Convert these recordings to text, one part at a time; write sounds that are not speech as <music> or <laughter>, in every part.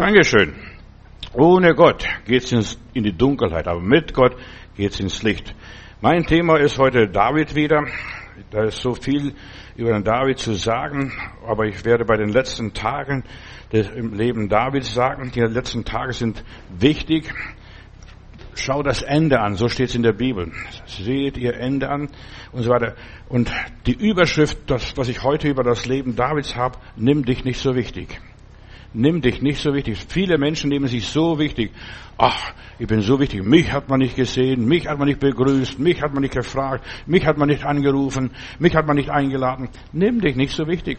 Dankeschön. Ohne Gott geht es in die Dunkelheit, aber mit Gott geht es ins Licht. Mein Thema ist heute David wieder. Da ist so viel über den David zu sagen, aber ich werde bei den letzten Tagen im Leben Davids sagen, die letzten Tage sind wichtig. Schau das Ende an, so steht es in der Bibel. Seht ihr Ende an und so weiter. Und die Überschrift, das, was ich heute über das Leben Davids habe, nimm dich nicht so wichtig nimm dich nicht so wichtig. Viele Menschen nehmen sich so wichtig. Ach, ich bin so wichtig. Mich hat man nicht gesehen, mich hat man nicht begrüßt, mich hat man nicht gefragt, mich hat man nicht angerufen, mich hat man nicht eingeladen. Nimm dich nicht so wichtig.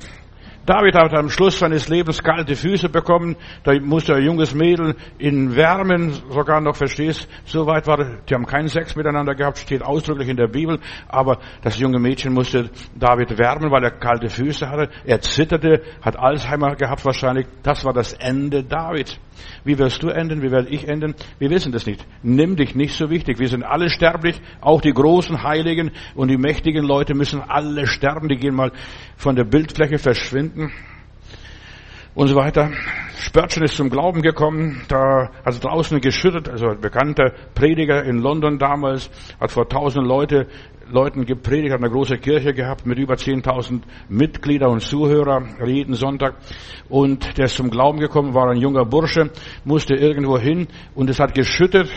David hat am Schluss seines Lebens kalte Füße bekommen. Da musste ein junges Mädel in Wärmen sogar noch, verstehst? So weit war, die haben keinen Sex miteinander gehabt, steht ausdrücklich in der Bibel. Aber das junge Mädchen musste David wärmen, weil er kalte Füße hatte. Er zitterte, hat Alzheimer gehabt wahrscheinlich. Das war das Ende Davids. Wie wirst du enden? Wie werde ich enden? Wir wissen das nicht. Nimm dich nicht so wichtig. Wir sind alle sterblich. Auch die großen Heiligen und die mächtigen Leute müssen alle sterben. Die gehen mal von der Bildfläche verschwinden. Und so weiter. Spurgeon ist zum Glauben gekommen, da hat es draußen geschüttet, also ein bekannter Prediger in London damals, hat vor tausend Leute Leuten gepredigt, hat eine große Kirche gehabt mit über 10.000 Mitglieder und Zuhörer jeden Sonntag. Und der ist zum Glauben gekommen, war ein junger Bursche, musste irgendwo hin und es hat geschüttet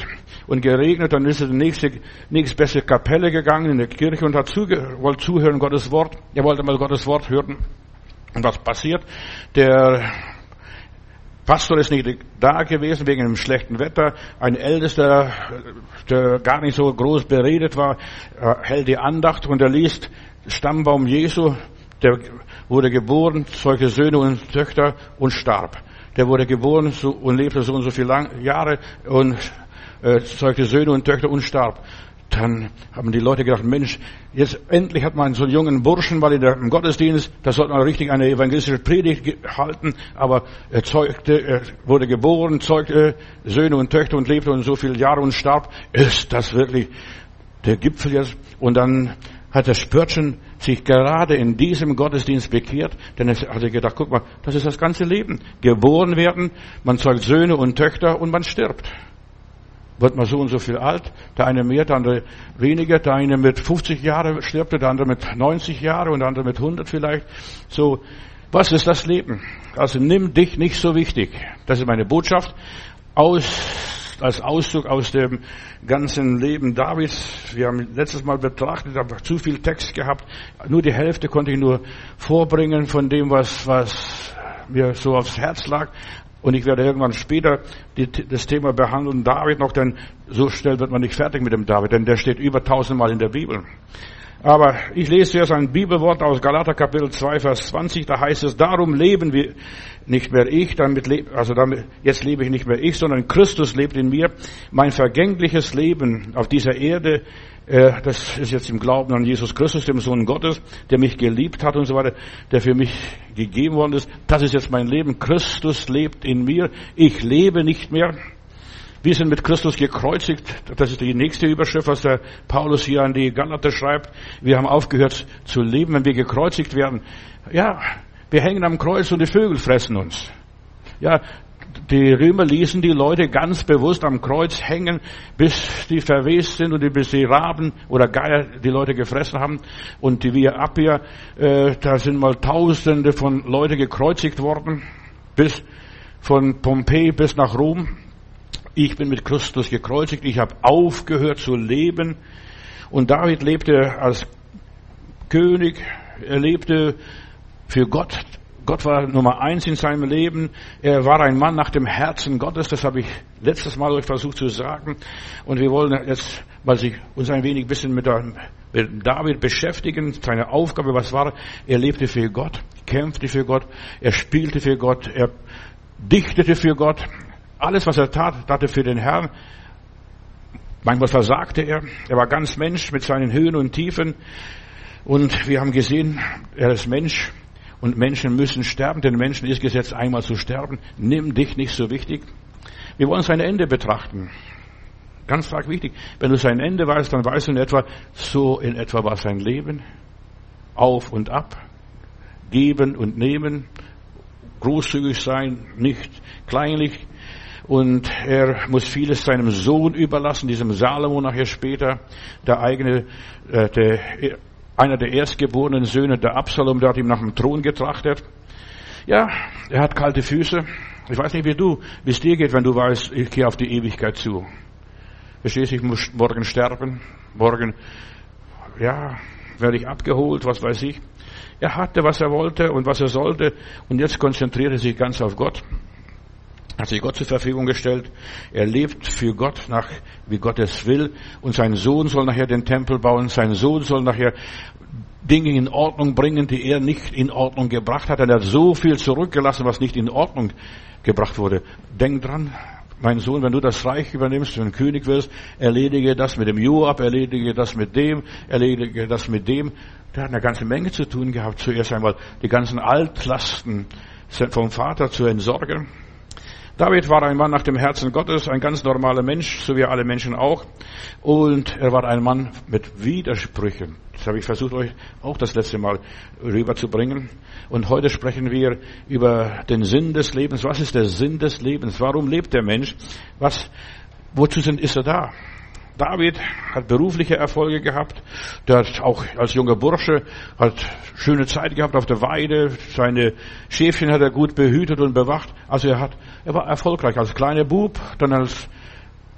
und geregnet. Dann ist er in die nächste, nächstbeste Kapelle gegangen in der Kirche und hat zuge wollte zuhören Gottes Wort. Er wollte mal Gottes Wort hören. Und was passiert? Der Pastor ist nicht da gewesen wegen dem schlechten Wetter. Ein Ältester, der gar nicht so groß beredet war, äh, hält die Andacht und er liest Stammbaum Jesu. Der wurde geboren, zeugte Söhne und Töchter und starb. Der wurde geboren und lebte so und so viele Jahre und äh, zeugte Söhne und Töchter und starb dann haben die Leute gedacht, Mensch, jetzt endlich hat man so einen jungen Burschen, weil der, im Gottesdienst, da sollte man richtig eine evangelistische Predigt halten, aber er zeugte, er wurde geboren, zeugte Söhne und Töchter und lebte und so viele Jahre und starb. Ist das wirklich der Gipfel jetzt? Und dann hat der Spürtchen sich gerade in diesem Gottesdienst bekehrt, denn er hat gedacht, guck mal, das ist das ganze Leben. Geboren werden, man zeugt Söhne und Töchter und man stirbt wird man so und so viel alt. Der eine mehr, der andere weniger. Der eine mit 50 Jahren stirbt, der andere mit 90 Jahren und der andere mit 100 vielleicht. So, was ist das Leben? Also nimm dich nicht so wichtig. Das ist meine Botschaft. Aus, als Auszug aus dem ganzen Leben Davids. Wir haben letztes Mal betrachtet, aber zu viel Text gehabt. Nur die Hälfte konnte ich nur vorbringen von dem, was, was mir so aufs Herz lag. Und ich werde irgendwann später die, das Thema behandeln, David noch, denn so schnell wird man nicht fertig mit dem David, denn der steht über tausendmal in der Bibel. Aber ich lese zuerst ein Bibelwort aus Galater Kapitel 2, Vers 20, da heißt es, darum leben wir nicht mehr ich, damit, also damit, jetzt lebe ich nicht mehr ich, sondern Christus lebt in mir. Mein vergängliches Leben auf dieser Erde äh, das ist jetzt im Glauben an Jesus Christus, dem Sohn Gottes, der mich geliebt hat und so weiter, der für mich gegeben worden ist. Das ist jetzt mein Leben. Christus lebt in mir. Ich lebe nicht mehr. Wir sind mit Christus gekreuzigt. Das ist die nächste Überschrift, was der Paulus hier an die Galater schreibt. Wir haben aufgehört zu leben, wenn wir gekreuzigt werden. Ja, wir hängen am Kreuz und die Vögel fressen uns. Ja, die Römer ließen die Leute ganz bewusst am Kreuz hängen, bis die verwest sind und bis die Raben oder Geier die Leute gefressen haben. Und die Via Appia, äh, da sind mal Tausende von Leute gekreuzigt worden, bis von Pompeji bis nach Rom. Ich bin mit Christus gekreuzigt, ich habe aufgehört zu leben. Und David lebte als König, er lebte für Gott, Gott war Nummer eins in seinem Leben. Er war ein Mann nach dem Herzen Gottes. Das habe ich letztes Mal euch versucht zu sagen. Und wir wollen jetzt mal sich uns ein wenig bisschen mit, David beschäftigen. Seine Aufgabe, was war? Er lebte für Gott, kämpfte für Gott, er spielte für Gott, er dichtete für Gott. Alles, was er tat, er für den Herrn. Manchmal versagte er. Er war ganz Mensch mit seinen Höhen und Tiefen. Und wir haben gesehen, er ist Mensch und Menschen müssen sterben, denn Menschen ist gesetzt, einmal zu sterben. Nimm dich nicht so wichtig. Wir wollen sein Ende betrachten. Ganz stark wichtig. Wenn du sein Ende weißt, dann weißt du in etwa, so in etwa war sein Leben. Auf und ab. Geben und nehmen. großzügig sein, nicht kleinlich. Und er muss vieles seinem Sohn überlassen, diesem Salomo nachher später, der eigene, äh, der, einer der erstgeborenen Söhne, der Absalom, der hat ihm nach dem Thron getrachtet. Ja, er hat kalte Füße. Ich weiß nicht, wie du, wie es dir geht, wenn du weißt, ich gehe auf die Ewigkeit zu. Verstehst du, ich muss morgen sterben, morgen, ja, werde ich abgeholt, was weiß ich. Er hatte, was er wollte und was er sollte und jetzt konzentriert er sich ganz auf Gott. Hat sich Gott zur Verfügung gestellt. Er lebt für Gott nach, wie Gott es will. Und sein Sohn soll nachher den Tempel bauen. Sein Sohn soll nachher Dinge in Ordnung bringen, die er nicht in Ordnung gebracht hat. Er hat so viel zurückgelassen, was nicht in Ordnung gebracht wurde. Denk dran, mein Sohn, wenn du das Reich übernimmst, wenn du König wirst, erledige das mit dem Joab, erledige das mit dem, erledige das mit dem. Der hat eine ganze Menge zu tun gehabt. Zuerst einmal die ganzen Altlasten vom Vater zu entsorgen. David war ein Mann nach dem Herzen Gottes, ein ganz normaler Mensch, so wie alle Menschen auch. Und er war ein Mann mit Widersprüchen. Das habe ich versucht, euch auch das letzte Mal rüberzubringen. Und heute sprechen wir über den Sinn des Lebens. Was ist der Sinn des Lebens? Warum lebt der Mensch? Was, wozu sind, ist er da? David hat berufliche Erfolge gehabt. Der hat auch als junger Bursche hat schöne Zeit gehabt auf der Weide. Seine Schäfchen hat er gut behütet und bewacht. Also er hat, er war erfolgreich als kleiner Bub, dann als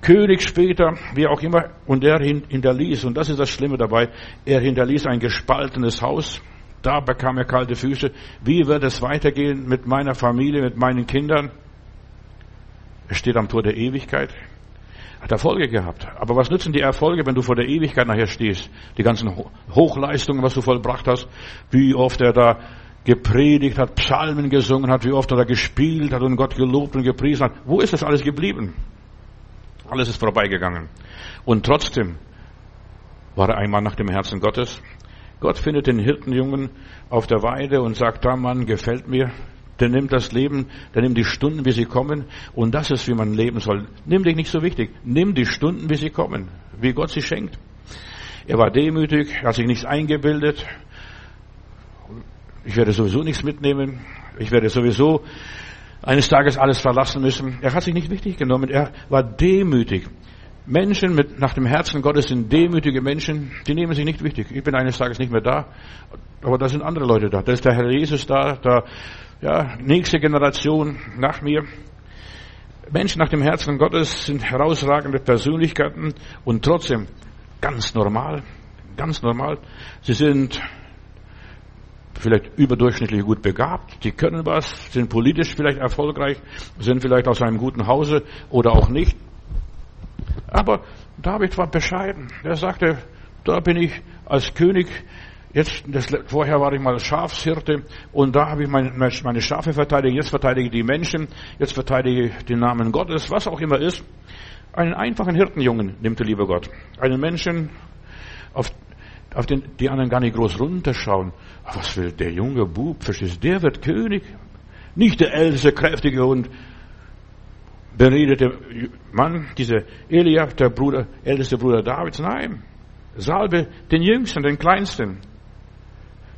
König später, wie auch immer. Und er hinterließ, und das ist das Schlimme dabei, er hinterließ ein gespaltenes Haus. Da bekam er kalte Füße. Wie wird es weitergehen mit meiner Familie, mit meinen Kindern? Er steht am Tor der Ewigkeit hat Erfolge gehabt. Aber was nützen die Erfolge, wenn du vor der Ewigkeit nachher stehst? Die ganzen Hochleistungen, was du vollbracht hast, wie oft er da gepredigt hat, Psalmen gesungen hat, wie oft er da gespielt hat und Gott gelobt und gepriesen hat. Wo ist das alles geblieben? Alles ist vorbeigegangen. Und trotzdem war er ein Mann nach dem Herzen Gottes. Gott findet den Hirtenjungen auf der Weide und sagt, da Mann gefällt mir, der nimmt das Leben, der nimmt die Stunden, wie sie kommen. Und das ist, wie man leben soll. Nimm dich nicht so wichtig. Nimm die Stunden, wie sie kommen. Wie Gott sie schenkt. Er war demütig, hat sich nichts eingebildet. Ich werde sowieso nichts mitnehmen. Ich werde sowieso eines Tages alles verlassen müssen. Er hat sich nicht wichtig genommen. Er war demütig. Menschen mit, nach dem Herzen Gottes sind demütige Menschen, die nehmen sich nicht wichtig. Ich bin eines Tages nicht mehr da, aber da sind andere Leute da. Da ist der Herr Jesus da, da ja, nächste Generation nach mir. Menschen nach dem Herzen Gottes sind herausragende Persönlichkeiten und trotzdem ganz normal, ganz normal. Sie sind vielleicht überdurchschnittlich gut begabt, die können was, sind politisch vielleicht erfolgreich, sind vielleicht aus einem guten Hause oder auch nicht. Aber David war bescheiden. Er sagte, da bin ich als König Jetzt, das, vorher war ich mal Schafshirte und da habe ich meine, meine Schafe verteidigt. Jetzt verteidige ich die Menschen. Jetzt verteidige ich den Namen Gottes, was auch immer ist. Einen einfachen Hirtenjungen nimmt der liebe Gott. Einen Menschen, auf, auf den die anderen gar nicht groß runterschauen. Was will der junge Bub? Verstehst du? Der wird König. Nicht der älteste, kräftige und beredete Mann, dieser Eliab, der Bruder, älteste Bruder Davids. Nein. Salbe den Jüngsten, den Kleinsten.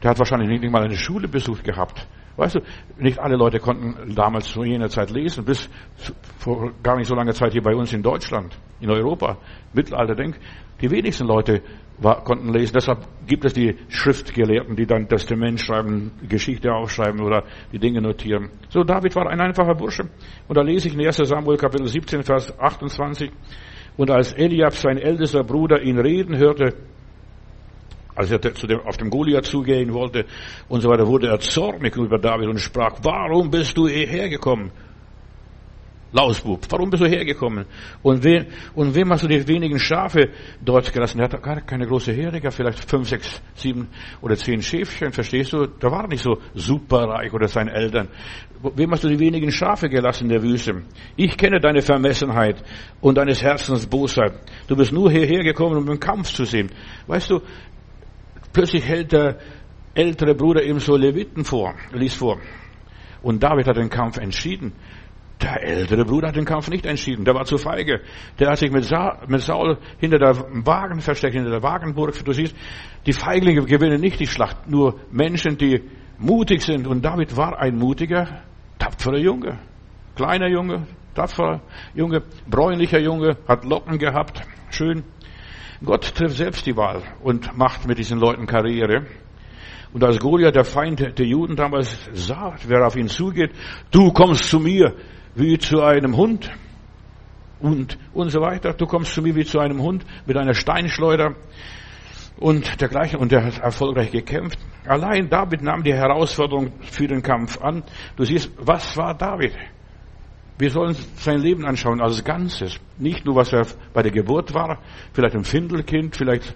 Der hat wahrscheinlich nicht mal eine Schule besucht gehabt. Weißt du, nicht alle Leute konnten damals zu jener Zeit lesen, bis vor gar nicht so langer Zeit hier bei uns in Deutschland, in Europa, Mittelalter, denk, die wenigsten Leute war, konnten lesen. Deshalb gibt es die Schriftgelehrten, die dann Testament schreiben, Geschichte aufschreiben oder die Dinge notieren. So, David war ein einfacher Bursche. Und da lese ich in 1 Samuel Kapitel 17, Vers 28. Und als Eliab, sein ältester Bruder, ihn reden hörte, als er zu dem, auf dem Goliath zugehen wollte und so weiter, wurde er zornig über David und sprach, warum bist du hierher gekommen? Lausbub, warum bist du hergekommen? Und, wen, und wem hast du die wenigen Schafe dort gelassen? Er hat gar keine große Herde vielleicht fünf, sechs, sieben oder zehn Schäfchen, verstehst du? Der war nicht so superreich oder seine Eltern. Wem hast du die wenigen Schafe gelassen in der Wüste? Ich kenne deine Vermessenheit und deines Herzens Bosheit. Du bist nur hierher gekommen, um den Kampf zu sehen. Weißt du, Plötzlich hält der ältere Bruder ihm so Leviten vor, liest vor. Und David hat den Kampf entschieden. Der ältere Bruder hat den Kampf nicht entschieden. Der war zu feige. Der hat sich mit, Sa mit Saul hinter der Wagen versteckt, hinter der Wagenburg. Du siehst, die Feiglinge gewinnen nicht die Schlacht. Nur Menschen, die mutig sind. Und David war ein mutiger Tapferer Junge. Kleiner Junge, tapferer Junge, bräunlicher Junge, hat Locken gehabt. Schön. Gott trifft selbst die Wahl und macht mit diesen Leuten Karriere. Und als Goliath, der Feind der Juden damals sah, wer auf ihn zugeht, du kommst zu mir wie zu einem Hund und, und so weiter. Du kommst zu mir wie zu einem Hund mit einer Steinschleuder und dergleichen. Und er hat erfolgreich gekämpft. Allein David nahm die Herausforderung für den Kampf an. Du siehst, was war David? Wir sollen sein Leben anschauen als Ganzes. Nicht nur, was er bei der Geburt war, vielleicht ein Findelkind, vielleicht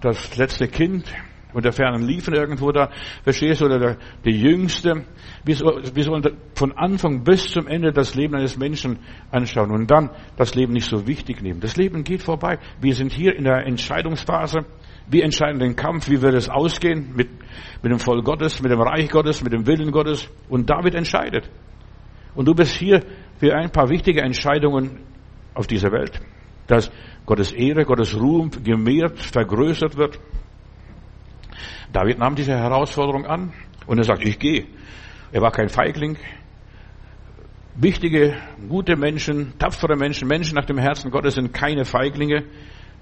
das letzte Kind und der fernen Liefen irgendwo da, verstehst du, oder der, der Jüngste. Wir, wir sollen von Anfang bis zum Ende das Leben eines Menschen anschauen und dann das Leben nicht so wichtig nehmen. Das Leben geht vorbei. Wir sind hier in der Entscheidungsphase. Wir entscheiden den Kampf, wie wird es ausgehen mit, mit dem Volk Gottes, mit dem Reich Gottes, mit dem Willen Gottes. Und David entscheidet. Und du bist hier für ein paar wichtige Entscheidungen auf dieser Welt. Dass Gottes Ehre, Gottes Ruhm gemehrt, vergrößert wird. David nahm diese Herausforderung an und er sagt, ich gehe. Er war kein Feigling. Wichtige, gute Menschen, tapfere Menschen, Menschen nach dem Herzen Gottes sind keine Feiglinge.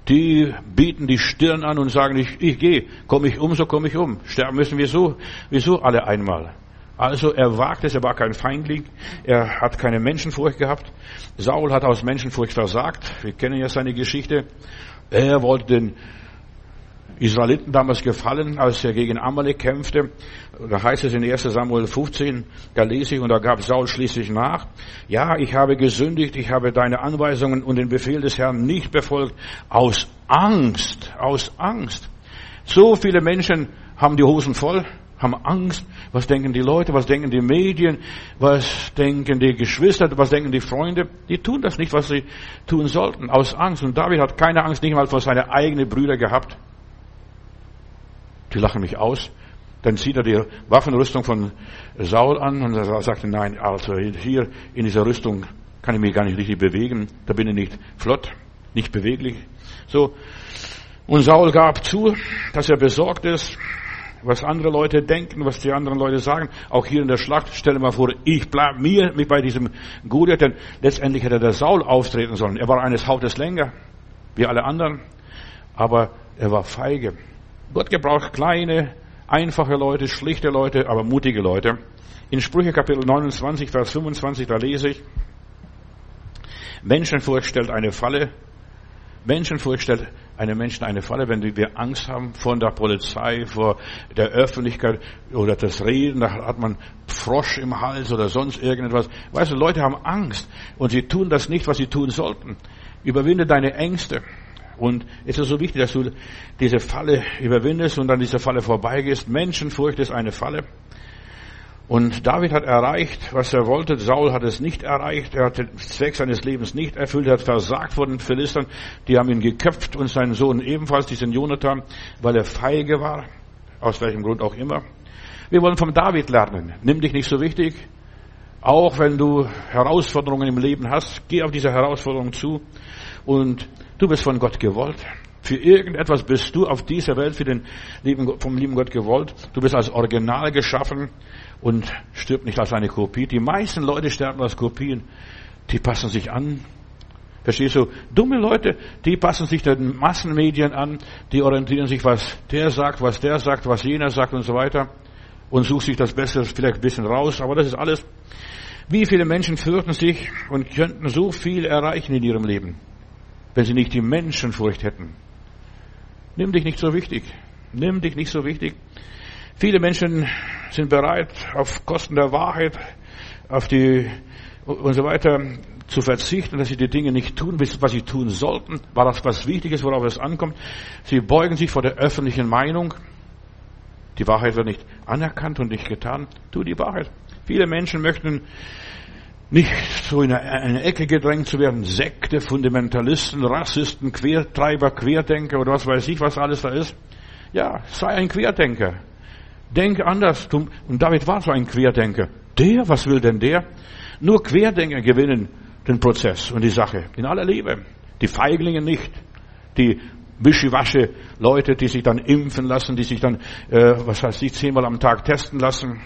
Die bieten die Stirn an und sagen, ich, ich gehe, komme ich um, so komme ich um. Sterben müssen wir so, wieso alle einmal. Also er wagt es, er war kein Feindling, er hat keine Menschenfurcht gehabt. Saul hat aus Menschenfurcht versagt. Wir kennen ja seine Geschichte. Er wollte den Israeliten damals gefallen, als er gegen Amalek kämpfte. Da heißt es in 1 Samuel 15, da lese ich, und da gab Saul schließlich nach, ja, ich habe gesündigt, ich habe deine Anweisungen und den Befehl des Herrn nicht befolgt, aus Angst, aus Angst. So viele Menschen haben die Hosen voll, haben Angst. Was denken die Leute? Was denken die Medien? Was denken die Geschwister? Was denken die Freunde? Die tun das nicht, was sie tun sollten, aus Angst. Und David hat keine Angst, nicht mal vor seine eigenen Brüder gehabt. Die lachen mich aus. Dann zieht er die Waffenrüstung von Saul an und er sagt, nein, also hier in dieser Rüstung kann ich mich gar nicht richtig bewegen. Da bin ich nicht flott, nicht beweglich. So. Und Saul gab zu, dass er besorgt ist was andere Leute denken, was die anderen Leute sagen. Auch hier in der Schlacht, stelle mal vor, ich bleib mir mit bei diesem Goliath, denn letztendlich hätte der Saul auftreten sollen. Er war eines Hautes länger, wie alle anderen, aber er war feige. Gott gebraucht kleine, einfache Leute, schlichte Leute, aber mutige Leute. In Sprüche Kapitel 29, Vers 25, da lese ich, Menschenfurcht stellt eine Falle, Menschenfurcht stellt einem Menschen eine Falle, wenn wir Angst haben vor der Polizei, vor der Öffentlichkeit oder das Reden, da hat man Frosch im Hals oder sonst irgendetwas. Weißt du, Leute haben Angst und sie tun das nicht, was sie tun sollten. Überwinde deine Ängste. Und es ist so wichtig, dass du diese Falle überwindest und an dieser Falle vorbeigehst. Menschenfurcht ist eine Falle. Und David hat erreicht, was er wollte. Saul hat es nicht erreicht. Er hat den Zweck seines Lebens nicht erfüllt. Er hat versagt vor den Philistern. Die haben ihn geköpft und seinen Sohn ebenfalls, diesen Jonathan, weil er feige war. Aus welchem Grund auch immer. Wir wollen vom David lernen. Nimm dich nicht so wichtig. Auch wenn du Herausforderungen im Leben hast, geh auf diese Herausforderung zu. Und du bist von Gott gewollt. Für irgendetwas bist du auf dieser Welt für den lieben, vom lieben Gott gewollt. Du bist als Original geschaffen und stirbt nicht als eine Kopie. Die meisten Leute sterben als Kopien. Die passen sich an. Verstehst du? Dumme Leute, die passen sich den Massenmedien an, die orientieren sich, was der sagt, was der sagt, was jener sagt und so weiter und suchen sich das Beste vielleicht ein bisschen raus, aber das ist alles. Wie viele Menschen fürchten sich und könnten so viel erreichen in ihrem Leben, wenn sie nicht die Menschenfurcht hätten? Nimm dich nicht so wichtig. Nimm dich nicht so wichtig. Viele Menschen sind bereit, auf Kosten der Wahrheit, auf die und so weiter zu verzichten, dass sie die Dinge nicht tun, was sie tun sollten, war das was Wichtiges, worauf es ankommt. Sie beugen sich vor der öffentlichen Meinung. Die Wahrheit wird nicht anerkannt und nicht getan. Tu die Wahrheit. Viele Menschen möchten nicht so in eine Ecke gedrängt zu werden. Sekte, Fundamentalisten, Rassisten, Quertreiber, Querdenker oder was weiß ich, was alles da ist. Ja, sei ein Querdenker. Denk anders. Und David war so ein Querdenker. Der, was will denn der? Nur Querdenker gewinnen den Prozess und die Sache. In aller Liebe. Die Feiglinge nicht. Die wischiwasche Leute, die sich dann impfen lassen, die sich dann, äh, was heißt ich, zehnmal am Tag testen lassen.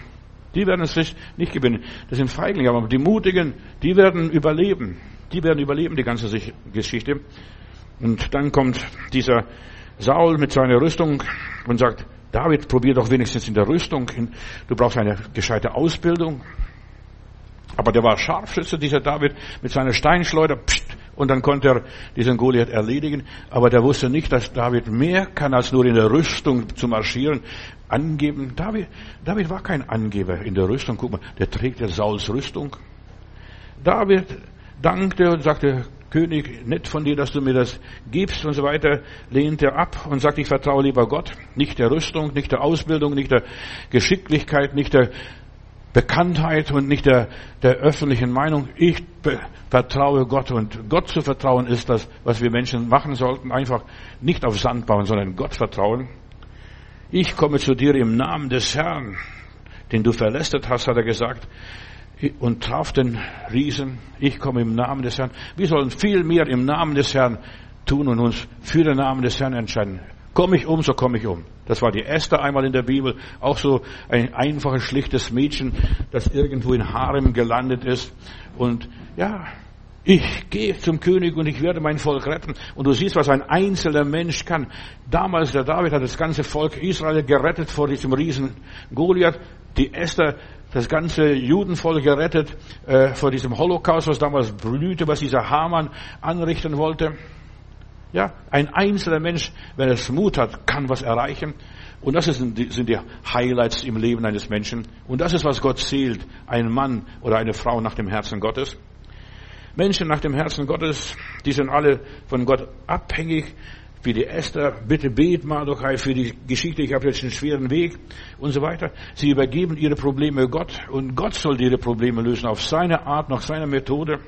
Die werden es nicht gewinnen. Das sind Feiglinge, aber die Mutigen, die werden überleben. Die werden überleben, die ganze Geschichte. Und dann kommt dieser Saul mit seiner Rüstung und sagt, David, probier doch wenigstens in der Rüstung. Du brauchst eine gescheite Ausbildung. Aber der war Scharfschütze, dieser David, mit seiner Steinschleuder. Pst, und dann konnte er diesen Goliath erledigen. Aber der wusste nicht, dass David mehr kann als nur in der Rüstung zu marschieren. Angeben. David, David war kein Angeber in der Rüstung. Guck mal, der trägt ja Sauls Rüstung. David dankte und sagte, König, nett von dir, dass du mir das gibst und so weiter, lehnt er ab und sagt, ich vertraue lieber Gott, nicht der Rüstung, nicht der Ausbildung, nicht der Geschicklichkeit, nicht der Bekanntheit und nicht der, der öffentlichen Meinung. Ich vertraue Gott und Gott zu vertrauen ist das, was wir Menschen machen sollten. Einfach nicht auf Sand bauen, sondern Gott vertrauen. Ich komme zu dir im Namen des Herrn, den du verlästert hast, hat er gesagt und traf den Riesen. Ich komme im Namen des Herrn. Wir sollen viel mehr im Namen des Herrn tun und uns für den Namen des Herrn entscheiden. Komme ich um, so komme ich um. Das war die Esther einmal in der Bibel. Auch so ein einfaches, schlichtes Mädchen, das irgendwo in Harem gelandet ist. Und ja, ich gehe zum König und ich werde mein Volk retten. Und du siehst, was ein einzelner Mensch kann. Damals, der David hat das ganze Volk Israel gerettet vor diesem Riesen Goliath. Die Esther das ganze Judenvolk gerettet äh, vor diesem Holocaust, was damals blühte, was dieser Haman anrichten wollte. Ja, ein einzelner Mensch, wenn es Mut hat, kann was erreichen. Und das sind die, sind die Highlights im Leben eines Menschen. Und das ist, was Gott zählt. Ein Mann oder eine Frau nach dem Herzen Gottes. Menschen nach dem Herzen Gottes, die sind alle von Gott abhängig wie die Esther, bitte bet Mardochai für die Geschichte, ich habe jetzt einen schweren Weg und so weiter. Sie übergeben ihre Probleme Gott und Gott soll ihre Probleme lösen auf seine Art, nach seiner Methode.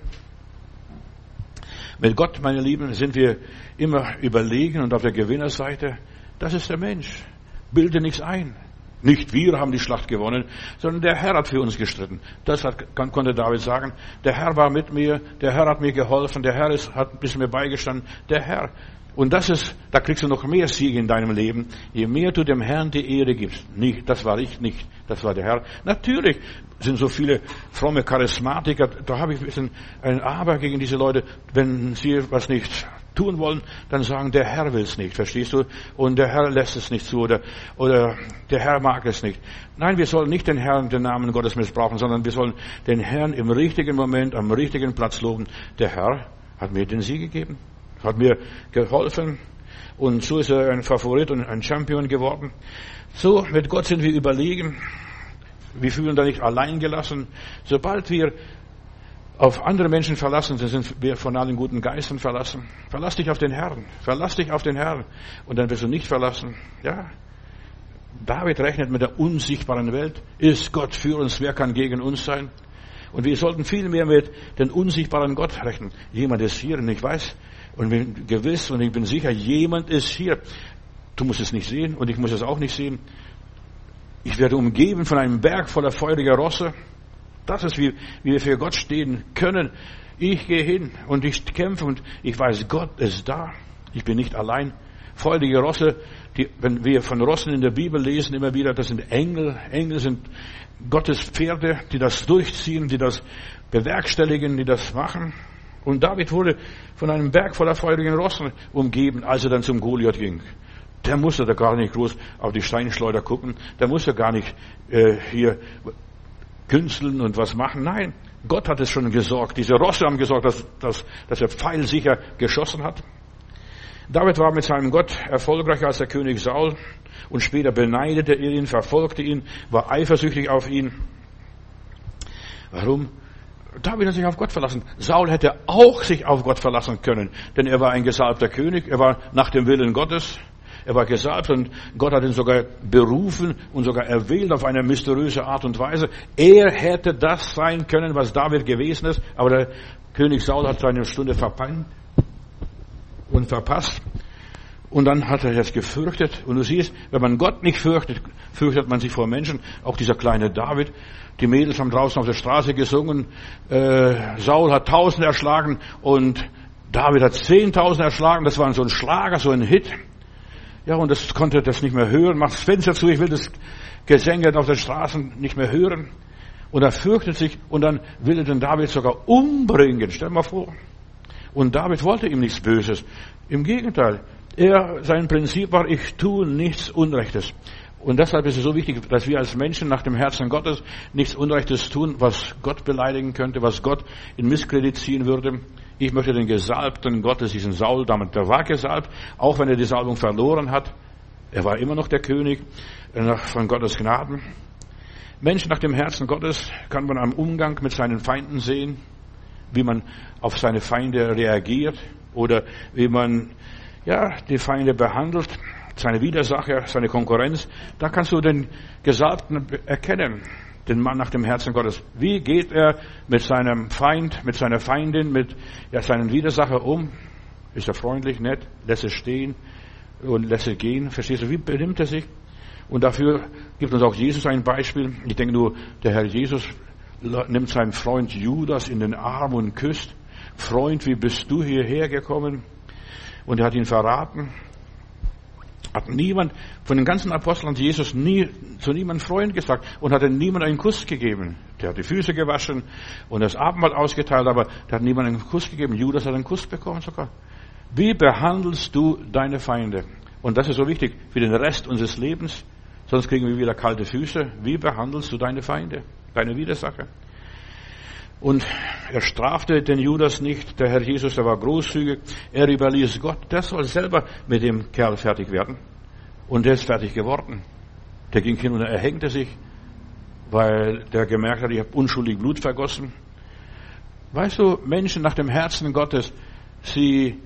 Mit Gott, meine Lieben, sind wir immer überlegen und auf der Gewinnerseite. Das ist der Mensch. Bilde nichts ein. Nicht wir haben die Schlacht gewonnen, sondern der Herr hat für uns gestritten. Das hat, konnte David sagen. Der Herr war mit mir, der Herr hat mir geholfen, der Herr ist, hat bis mir beigestanden. Der Herr. Und das ist, da kriegst du noch mehr Siege in deinem Leben, je mehr du dem Herrn die Ehre gibst. Nicht, das war ich nicht, das war der Herr. Natürlich sind so viele fromme Charismatiker, da habe ich ein bisschen ein Aber gegen diese Leute, wenn sie was nicht tun wollen, dann sagen, der Herr will es nicht, verstehst du? Und der Herr lässt es nicht zu oder, oder der Herr mag es nicht. Nein, wir sollen nicht den Herrn, den Namen Gottes missbrauchen, sondern wir sollen den Herrn im richtigen Moment, am richtigen Platz loben. Der Herr hat mir den Sieg gegeben hat mir geholfen und so ist er ein Favorit und ein Champion geworden. So, mit Gott sind wir überlegen. Wir fühlen da nicht allein gelassen. Sobald wir auf andere Menschen verlassen sind, sind wir von allen guten Geistern verlassen. Verlass dich auf den Herrn. Verlass dich auf den Herrn. Und dann wirst du nicht verlassen. Ja. David rechnet mit der unsichtbaren Welt. Ist Gott für uns? Wer kann gegen uns sein? Und wir sollten viel mehr mit den unsichtbaren Gott rechnen. Jemand ist hier und ich weiß, und bin gewiss und ich bin sicher, jemand ist hier. Du musst es nicht sehen und ich muss es auch nicht sehen. Ich werde umgeben von einem Berg voller feuriger Rosse. Das ist, wie, wie wir für Gott stehen können. Ich gehe hin und ich kämpfe und ich weiß, Gott ist da. Ich bin nicht allein. Feurige Rosse, die, wenn wir von Rossen in der Bibel lesen, immer wieder, das sind Engel. Engel sind Gottes Pferde, die das durchziehen, die das bewerkstelligen, die das machen. Und David wurde von einem Berg voller feurigen Rossen umgeben, als er dann zum Goliath ging. Der musste da gar nicht groß auf die Steinschleuder gucken. Der musste gar nicht äh, hier künsteln und was machen. Nein, Gott hat es schon gesorgt. Diese Rosse haben gesorgt, dass, dass, dass er pfeilsicher geschossen hat. David war mit seinem Gott erfolgreicher als der König Saul und später beneidete er ihn, verfolgte ihn, war eifersüchtig auf ihn. Warum? David hat sich auf Gott verlassen. Saul hätte auch sich auf Gott verlassen können, denn er war ein gesalbter König, er war nach dem Willen Gottes, er war gesalbt und Gott hat ihn sogar berufen und sogar erwählt auf eine mysteriöse Art und Weise. Er hätte das sein können, was David gewesen ist, aber der König Saul hat seine Stunde verpannt und verpasst. Und dann hat er es gefürchtet. Und du siehst, wenn man Gott nicht fürchtet, fürchtet man sich vor Menschen. Auch dieser kleine David. Die Mädels haben draußen auf der Straße gesungen. Äh, Saul hat tausend erschlagen und David hat zehntausend erschlagen. Das war so ein Schlager, so ein Hit. Ja, und das konnte das nicht mehr hören, macht das Fenster zu, ich will das Gesänge auf den Straßen nicht mehr hören. Und er fürchtet sich und dann will er den David sogar umbringen. Stell mal vor. Und David wollte ihm nichts Böses. Im Gegenteil. Er, sein Prinzip war, ich tue nichts Unrechtes. Und deshalb ist es so wichtig, dass wir als Menschen nach dem Herzen Gottes nichts Unrechtes tun, was Gott beleidigen könnte, was Gott in Misskredit ziehen würde. Ich möchte den Gesalbten Gottes, diesen Saul, damit der war gesalbt, auch wenn er die Salbung verloren hat. Er war immer noch der König äh, von Gottes Gnaden. Menschen nach dem Herzen Gottes kann man am Umgang mit seinen Feinden sehen, wie man auf seine Feinde reagiert oder wie man ja, die Feinde behandelt, seine Widersacher, seine Konkurrenz. Da kannst du den Gesalbten erkennen den Mann nach dem Herzen Gottes. Wie geht er mit seinem Feind, mit seiner Feindin, mit ja, seinen Widersacher um? Ist er freundlich, nett, lässt es stehen und lässt es gehen? Verstehst du, wie benimmt er sich? Und dafür gibt uns auch Jesus ein Beispiel. Ich denke nur, der Herr Jesus nimmt seinen Freund Judas in den Arm und küsst. Freund, wie bist du hierher gekommen? Und er hat ihn verraten. Hat niemand von den ganzen Aposteln hat Jesus nie zu niemandem Freund gesagt und hat niemand einen Kuss gegeben. Der hat die Füße gewaschen und das Abendmahl ausgeteilt, aber der hat niemand einen Kuss gegeben. Judas hat einen Kuss bekommen sogar. Wie behandelst du deine Feinde? Und das ist so wichtig für den Rest unseres Lebens. Sonst kriegen wir wieder kalte Füße. Wie behandelst du deine Feinde, deine Widersacher? Und er strafte den Judas nicht. Der Herr Jesus, der war großzügig. Er überließ Gott. Der soll selber mit dem Kerl fertig werden. Und der ist fertig geworden. Der ging hin und er hängte sich, weil der gemerkt hat, ich habe unschuldig Blut vergossen. Weißt du, Menschen nach dem Herzen Gottes, sie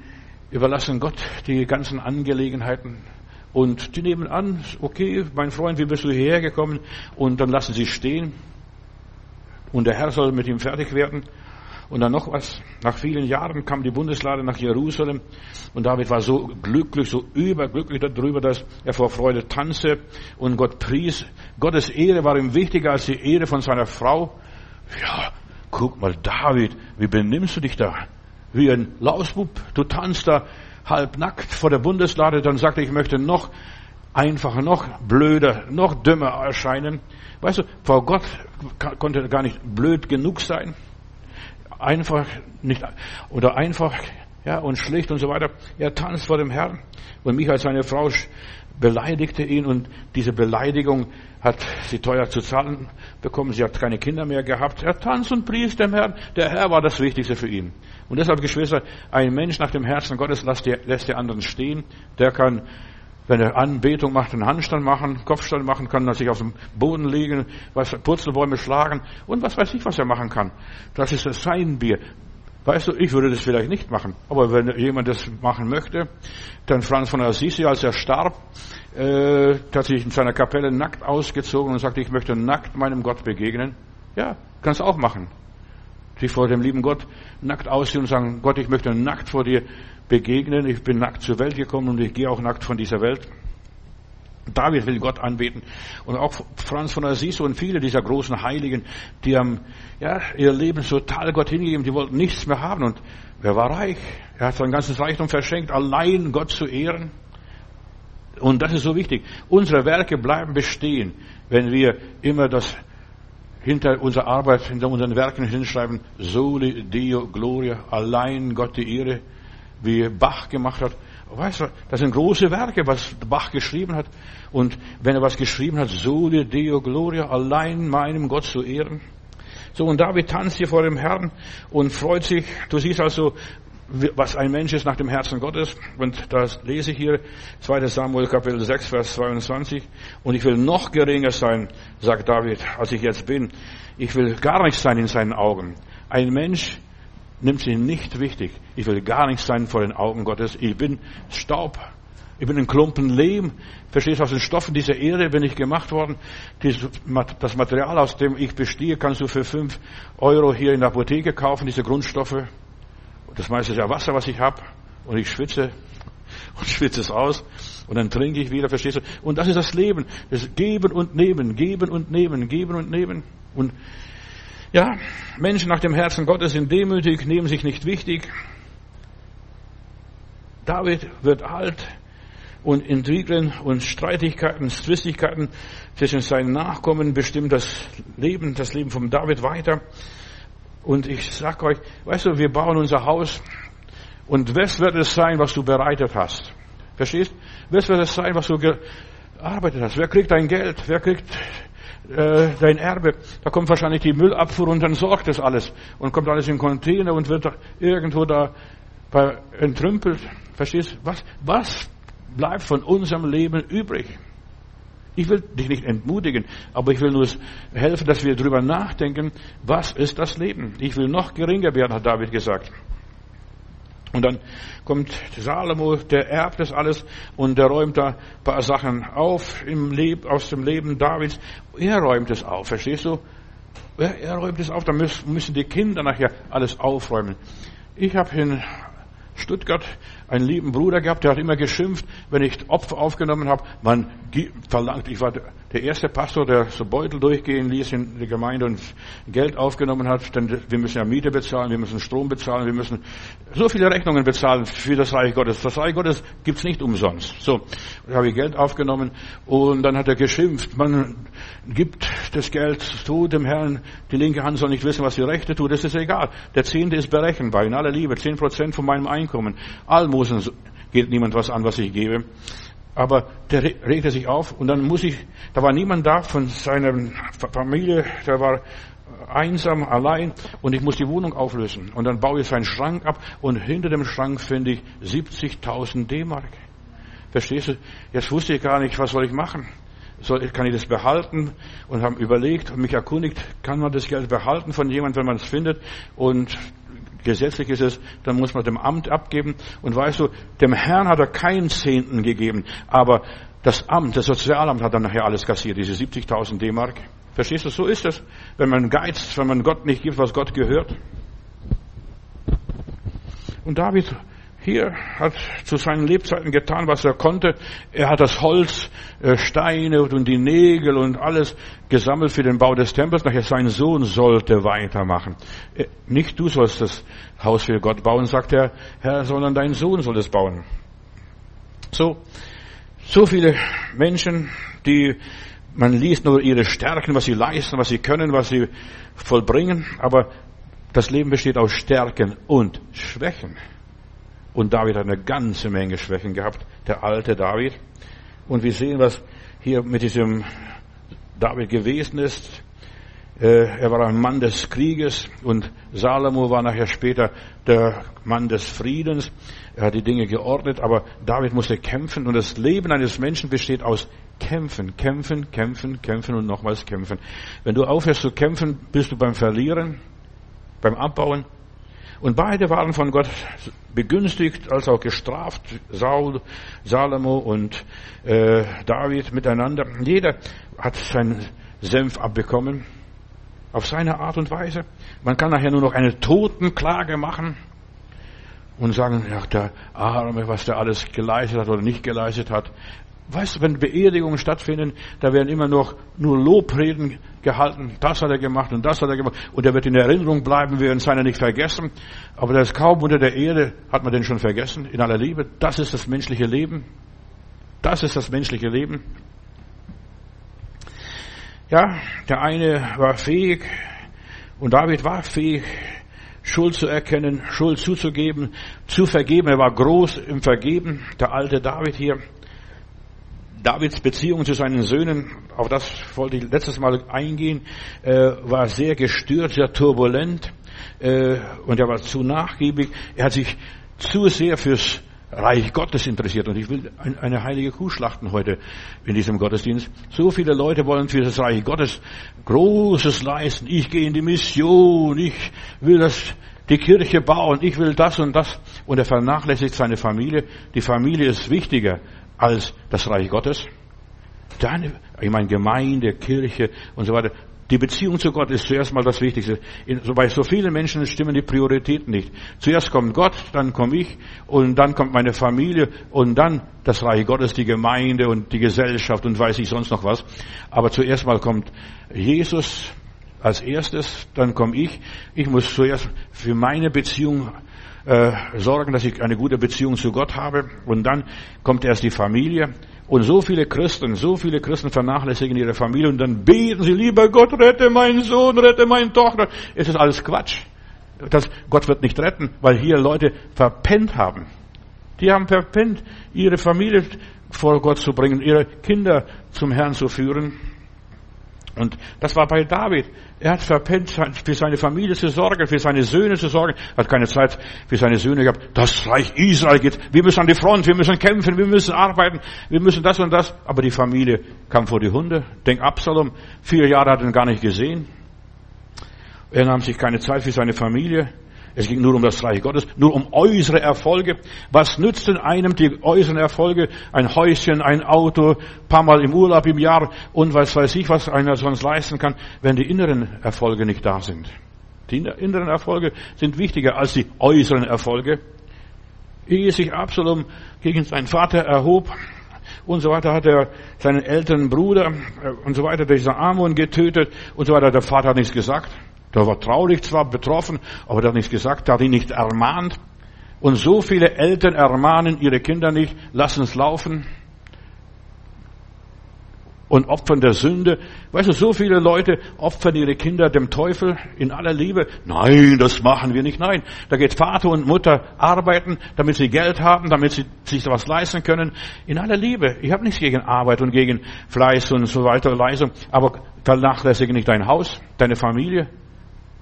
überlassen Gott die ganzen Angelegenheiten und die nehmen an, okay, mein Freund, wie bist du hierher gekommen? Und dann lassen sie stehen und der Herr soll mit ihm fertig werden. Und dann noch was. Nach vielen Jahren kam die Bundeslade nach Jerusalem und David war so glücklich, so überglücklich darüber, dass er vor Freude tanzte und Gott pries. Gottes Ehre war ihm wichtiger als die Ehre von seiner Frau. Ja, guck mal, David, wie benimmst du dich da? Wie ein Lausbub. Du tanzt da halb nackt vor der Bundeslade, dann sagt er, ich möchte noch einfacher, noch blöder, noch dümmer erscheinen. Weißt du, vor Gott konnte gar nicht blöd genug sein einfach nicht, oder einfach, ja, und schlicht und so weiter. Er tanzt vor dem Herrn. Und Michael, seine Frau, beleidigte ihn und diese Beleidigung hat sie teuer zu zahlen bekommen. Sie hat keine Kinder mehr gehabt. Er tanzt und pries dem Herrn. Der Herr war das Wichtigste für ihn. Und deshalb, Geschwister, ein Mensch nach dem Herzen Gottes lässt die anderen stehen. Der kann wenn er Anbetung macht, einen Handstand machen, Kopfstand machen kann, er sich auf dem Boden legen, was, Purzelbäume schlagen und was weiß ich, was er machen kann. Das ist sein Bier. Weißt du, ich würde das vielleicht nicht machen. Aber wenn jemand das machen möchte, dann Franz von Assisi, als er starb, äh, hat sich in seiner Kapelle nackt ausgezogen und sagte, ich möchte nackt meinem Gott begegnen. Ja, kannst auch machen. Sich vor dem lieben Gott nackt ausziehen und sagen, Gott, ich möchte nackt vor dir begegnen. Ich bin nackt zur Welt gekommen und ich gehe auch nackt von dieser Welt. David will Gott anbeten. Und auch Franz von Assisi und viele dieser großen Heiligen, die haben ja, ihr Leben total Gott hingegeben, die wollten nichts mehr haben. Und wer war reich? Er hat sein ganzes Reichtum verschenkt, allein Gott zu ehren. Und das ist so wichtig. Unsere Werke bleiben bestehen, wenn wir immer das hinter unserer Arbeit, hinter unseren Werken hinschreiben, Soli Dio Gloria, allein Gott die Ehre wie Bach gemacht hat. Weißt du, das sind große Werke, was Bach geschrieben hat. Und wenn er was geschrieben hat, Sole Deo Gloria, allein meinem Gott zu ehren. So, und David tanzt hier vor dem Herrn und freut sich. Du siehst also, was ein Mensch ist nach dem Herzen Gottes. Und das lese ich hier, 2 Samuel Kapitel 6, Vers 22. Und ich will noch geringer sein, sagt David, als ich jetzt bin. Ich will gar nicht sein in seinen Augen. Ein Mensch, nimmt sie nicht wichtig. Ich will gar nicht sein vor den Augen Gottes. Ich bin Staub. Ich bin ein Klumpen Lehm. Verstehst du, aus den Stoffen dieser Erde bin ich gemacht worden. Das Material, aus dem ich bestehe, kannst du für fünf Euro hier in der Apotheke kaufen, diese Grundstoffe. Das meiste ist ja Wasser, was ich habe. Und ich schwitze <laughs> und schwitze es aus. Und dann trinke ich wieder, verstehst du? Und das ist das Leben. Das Geben und Nehmen, Geben und Nehmen, Geben und Nehmen. Und ja, Menschen nach dem Herzen Gottes sind demütig, nehmen sich nicht wichtig. David wird alt und Intrigen und Streitigkeiten, Zwistigkeiten zwischen seinen Nachkommen bestimmt das Leben, das Leben von David weiter. Und ich sag euch, weißt du, wir bauen unser Haus und was wird es sein, was du bereitet hast? Verstehst? Was wird es sein, was du gearbeitet hast? Wer kriegt dein Geld? Wer kriegt äh, dein Erbe? Da kommt wahrscheinlich die Müllabfuhr und dann sorgt das alles und kommt alles in Container und wird irgendwo da entrümpelt. Verstehst? Was, was bleibt von unserem Leben übrig? Ich will dich nicht entmutigen, aber ich will nur helfen, dass wir darüber nachdenken, was ist das Leben? Ich will noch geringer werden, hat David gesagt. Und dann kommt Salomo, der erbt das alles und der räumt da ein paar Sachen auf im Leben, aus dem Leben Davids. Er räumt es auf, verstehst du? Er, er räumt es auf, dann müssen die Kinder nachher alles aufräumen. Ich habe in Stuttgart einen lieben Bruder gehabt, der hat immer geschimpft, wenn ich Opfer aufgenommen habe. Man verlangt, ich war der erste Pastor, der so Beutel durchgehen ließ in der Gemeinde und Geld aufgenommen hat. Denn wir müssen ja Miete bezahlen, wir müssen Strom bezahlen, wir müssen so viele Rechnungen bezahlen für das Reich Gottes. Das Reich Gottes gibt's nicht umsonst. So, da habe ich Geld aufgenommen und dann hat er geschimpft. Man gibt das Geld zu dem Herrn, die linke Hand soll nicht wissen, was die rechte tut. Das ist egal. Der Zehnte ist berechenbar, in aller Liebe. Zehn Prozent von meinem Einkommen. Almosen geht niemand was an, was ich gebe. Aber der regte sich auf und dann muss ich, da war niemand da von seiner Familie, der war einsam, allein und ich muss die Wohnung auflösen. Und dann baue ich seinen Schrank ab und hinter dem Schrank finde ich 70.000 D-Mark. Verstehst du? Jetzt wusste ich gar nicht, was soll ich machen? Soll, kann ich das behalten? Und haben überlegt und mich erkundigt, kann man das Geld behalten von jemandem, wenn man es findet? Und gesetzlich ist es, dann muss man dem Amt abgeben. Und weißt du, dem Herrn hat er keinen Zehnten gegeben, aber das Amt, das Sozialamt hat dann nachher alles kassiert, diese 70.000 D-Mark. Verstehst du, so ist es, wenn man geizt, wenn man Gott nicht gibt, was Gott gehört. Und David hier hat zu seinen Lebzeiten getan, was er konnte. Er hat das Holz, äh, Steine und die Nägel und alles gesammelt für den Bau des Tempels. Nachher sein Sohn sollte weitermachen. Äh, nicht du sollst das Haus für Gott bauen, sagt der Herr, sondern dein Sohn soll es bauen. So, so viele Menschen, die man liest nur ihre Stärken, was sie leisten, was sie können, was sie vollbringen, aber das Leben besteht aus Stärken und Schwächen. Und David hat eine ganze Menge Schwächen gehabt, der alte David. Und wir sehen, was hier mit diesem David gewesen ist. Äh, er war ein Mann des Krieges und Salomo war nachher später der Mann des Friedens. Er hat die Dinge geordnet, aber David musste kämpfen und das Leben eines Menschen besteht aus Kämpfen, kämpfen, kämpfen, kämpfen und nochmals kämpfen. Wenn du aufhörst zu kämpfen, bist du beim Verlieren, beim Abbauen und beide waren von Gott begünstigt als auch gestraft, Saul, Salomo und äh, David miteinander. Jeder hat seinen Senf abbekommen, auf seine Art und Weise. Man kann nachher nur noch eine Totenklage machen und sagen, ja, der Arme, was der alles geleistet hat oder nicht geleistet hat. Weißt du, wenn Beerdigungen stattfinden, da werden immer noch nur Lobreden gehalten. Das hat er gemacht und das hat er gemacht. Und er wird in Erinnerung bleiben, wir werden seiner nicht vergessen. Aber das ist kaum unter der Erde, hat man den schon vergessen, in aller Liebe. Das ist das menschliche Leben. Das ist das menschliche Leben. Ja, der eine war fähig und David war fähig, Schuld zu erkennen, Schuld zuzugeben, zu vergeben. Er war groß im Vergeben, der alte David hier. Davids Beziehung zu seinen Söhnen, auf das wollte ich letztes Mal eingehen, äh, war sehr gestört, sehr turbulent äh, und er war zu nachgiebig. Er hat sich zu sehr fürs Reich Gottes interessiert. Und ich will eine heilige Kuh schlachten heute in diesem Gottesdienst. So viele Leute wollen für das Reich Gottes Großes leisten. Ich gehe in die Mission. Ich will das, die Kirche bauen. Ich will das und das. Und er vernachlässigt seine Familie. Die Familie ist wichtiger als das Reich Gottes. Deine, ich meine Gemeinde, Kirche und so weiter. Die Beziehung zu Gott ist zuerst mal das Wichtigste. So bei so vielen Menschen stimmen die Prioritäten nicht. Zuerst kommt Gott, dann komme ich und dann kommt meine Familie und dann das Reich Gottes, die Gemeinde und die Gesellschaft und weiß ich sonst noch was. Aber zuerst mal kommt Jesus als erstes, dann komme ich. Ich muss zuerst für meine Beziehung äh, sorgen, dass ich eine gute Beziehung zu Gott habe. Und dann kommt erst die Familie. Und so viele Christen, so viele Christen vernachlässigen ihre Familie und dann beten sie, lieber Gott, rette meinen Sohn, rette meine Tochter. Es ist alles Quatsch. Das, Gott wird nicht retten, weil hier Leute verpennt haben. Die haben verpennt, ihre Familie vor Gott zu bringen, ihre Kinder zum Herrn zu führen. Und das war bei David. Er hat verpennt, für seine Familie zu sorgen, für seine Söhne zu sorgen. Er hat keine Zeit für seine Söhne gehabt. Das Reich Israel geht. Wir müssen an die Front, wir müssen kämpfen, wir müssen arbeiten, wir müssen das und das. Aber die Familie kam vor die Hunde. Denk Absalom. Vier Jahre hat er ihn gar nicht gesehen. Er nahm sich keine Zeit für seine Familie. Es ging nur um das Reich Gottes, nur um äußere Erfolge. Was nützt denn einem die äußeren Erfolge? Ein Häuschen, ein Auto, paar Mal im Urlaub im Jahr und was weiß ich, was einer sonst leisten kann, wenn die inneren Erfolge nicht da sind. Die inneren Erfolge sind wichtiger als die äußeren Erfolge. Ehe sich Absalom gegen seinen Vater erhob, und so weiter hat er seinen älteren Bruder äh, und so weiter, dieser Amon getötet und so weiter. Der Vater hat nichts gesagt. Der war traurig zwar, betroffen, aber der hat nichts gesagt, der hat ihn nicht ermahnt. Und so viele Eltern ermahnen ihre Kinder nicht, lassen es laufen und opfern der Sünde. Weißt du, so viele Leute opfern ihre Kinder dem Teufel in aller Liebe. Nein, das machen wir nicht. Nein, da geht Vater und Mutter arbeiten, damit sie Geld haben, damit sie sich was leisten können. In aller Liebe. Ich habe nichts gegen Arbeit und gegen Fleiß und so weiter, Leistung. Aber vernachlässige nicht dein Haus, deine Familie,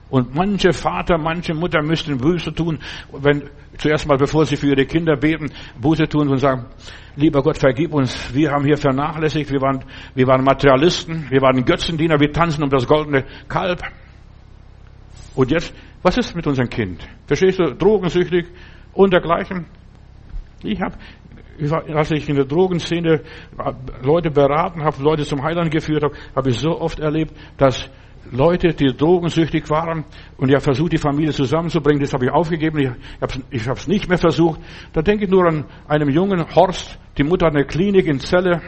und manche Vater, manche Mutter müssten Buße tun, wenn, zuerst mal, bevor sie für ihre Kinder beten, Buße tun und sagen, lieber Gott, vergib uns, wir haben hier vernachlässigt, wir waren, wir waren Materialisten, wir waren Götzendiener, wir tanzen um das goldene Kalb. Und jetzt, was ist mit unserem Kind? Verstehst du, drogensüchtig und dergleichen? Ich habe, als ich in der Drogenszene Leute beraten habe, Leute zum Heiland geführt habe, habe ich so oft erlebt, dass Leute, die drogensüchtig waren und ja versucht, die Familie zusammenzubringen. Das habe ich aufgegeben. Ich habe es nicht mehr versucht. Da denke ich nur an einen jungen Horst. Die Mutter hat eine Klinik in Celle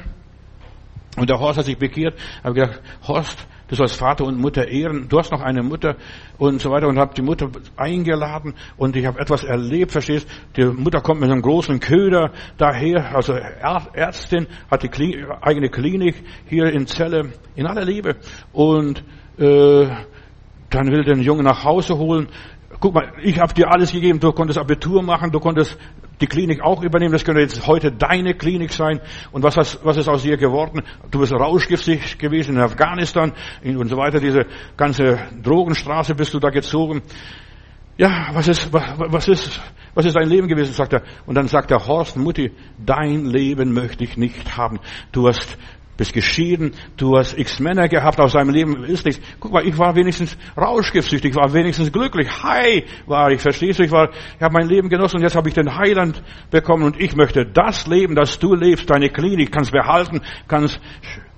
und der Horst hat sich bekehrt. Ich habe gedacht, Horst, du sollst Vater und Mutter ehren. Du hast noch eine Mutter und so weiter und habe die Mutter eingeladen und ich habe etwas erlebt, verstehst? Die Mutter kommt mit einem großen Köder daher, also Ärztin, hat die Klinik, eigene Klinik hier in Celle in aller Liebe und äh, dann will den Jungen nach Hause holen. Guck mal, ich habe dir alles gegeben. Du konntest Abitur machen, du konntest die Klinik auch übernehmen. Das könnte jetzt heute deine Klinik sein. Und was, hast, was ist aus dir geworden? Du bist rauschgiftig gewesen in Afghanistan und so weiter. Diese ganze Drogenstraße bist du da gezogen. Ja, was ist, was ist, was ist dein Leben gewesen, sagt er. Und dann sagt der Horst, Mutti, dein Leben möchte ich nicht haben. Du hast bist geschieden, du hast x Männer gehabt, aus deinem Leben ist nichts. Guck mal, ich war wenigstens rauschgiftsüchtig, ich war wenigstens glücklich. Hi war ich, verstehst du? Ich war, ich habe mein Leben genossen und jetzt habe ich den Heiland bekommen und ich möchte das Leben, das du lebst, deine Klinik, kannst behalten, kannst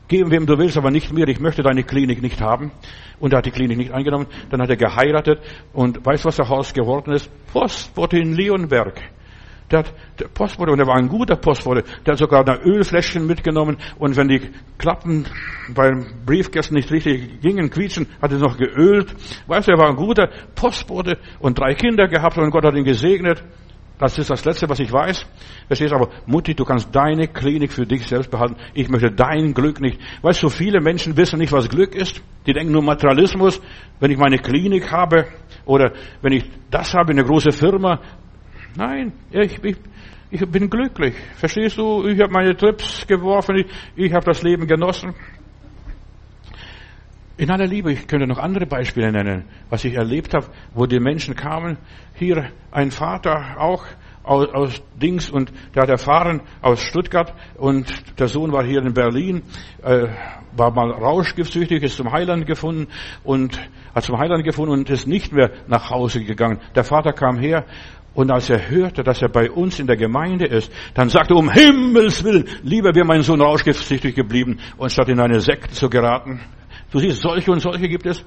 geben, wem du willst, aber nicht mir. Ich möchte deine Klinik nicht haben. Und er hat die Klinik nicht eingenommen. Dann hat er geheiratet und weißt was der Haus geworden ist? Postbote in Leonberg. Der hat der Postbote, und er war ein guter Postbote, der hat sogar ein Ölfläschchen mitgenommen und wenn die Klappen beim Briefkästen nicht richtig gingen, quietschen, hat er noch geölt. Weißt du, er war ein guter Postbote und drei Kinder gehabt und Gott hat ihn gesegnet. Das ist das Letzte, was ich weiß. Verstehst du? Aber Mutti, du kannst deine Klinik für dich selbst behalten. Ich möchte dein Glück nicht. Weißt du, viele Menschen wissen nicht, was Glück ist. Die denken nur Materialismus. Wenn ich meine Klinik habe oder wenn ich das habe, eine große Firma, Nein, ich, ich, ich bin glücklich. Verstehst du? Ich habe meine Trips geworfen, ich, ich habe das Leben genossen. In aller Liebe, ich könnte noch andere Beispiele nennen, was ich erlebt habe, wo die Menschen kamen. Hier ein Vater auch aus, aus Dings und der hat erfahren aus Stuttgart und der Sohn war hier in Berlin, äh, war mal rauschgiftsüchtig, ist zum Heiland gefunden und hat zum Heiland gefunden und ist nicht mehr nach Hause gegangen. Der Vater kam her und als er hörte, dass er bei uns in der Gemeinde ist, dann sagte er, um Himmels Willen, lieber wäre mein Sohn rauschgiftsüchtig geblieben, und statt in eine Sekte zu geraten. Du siehst, solche und solche gibt es.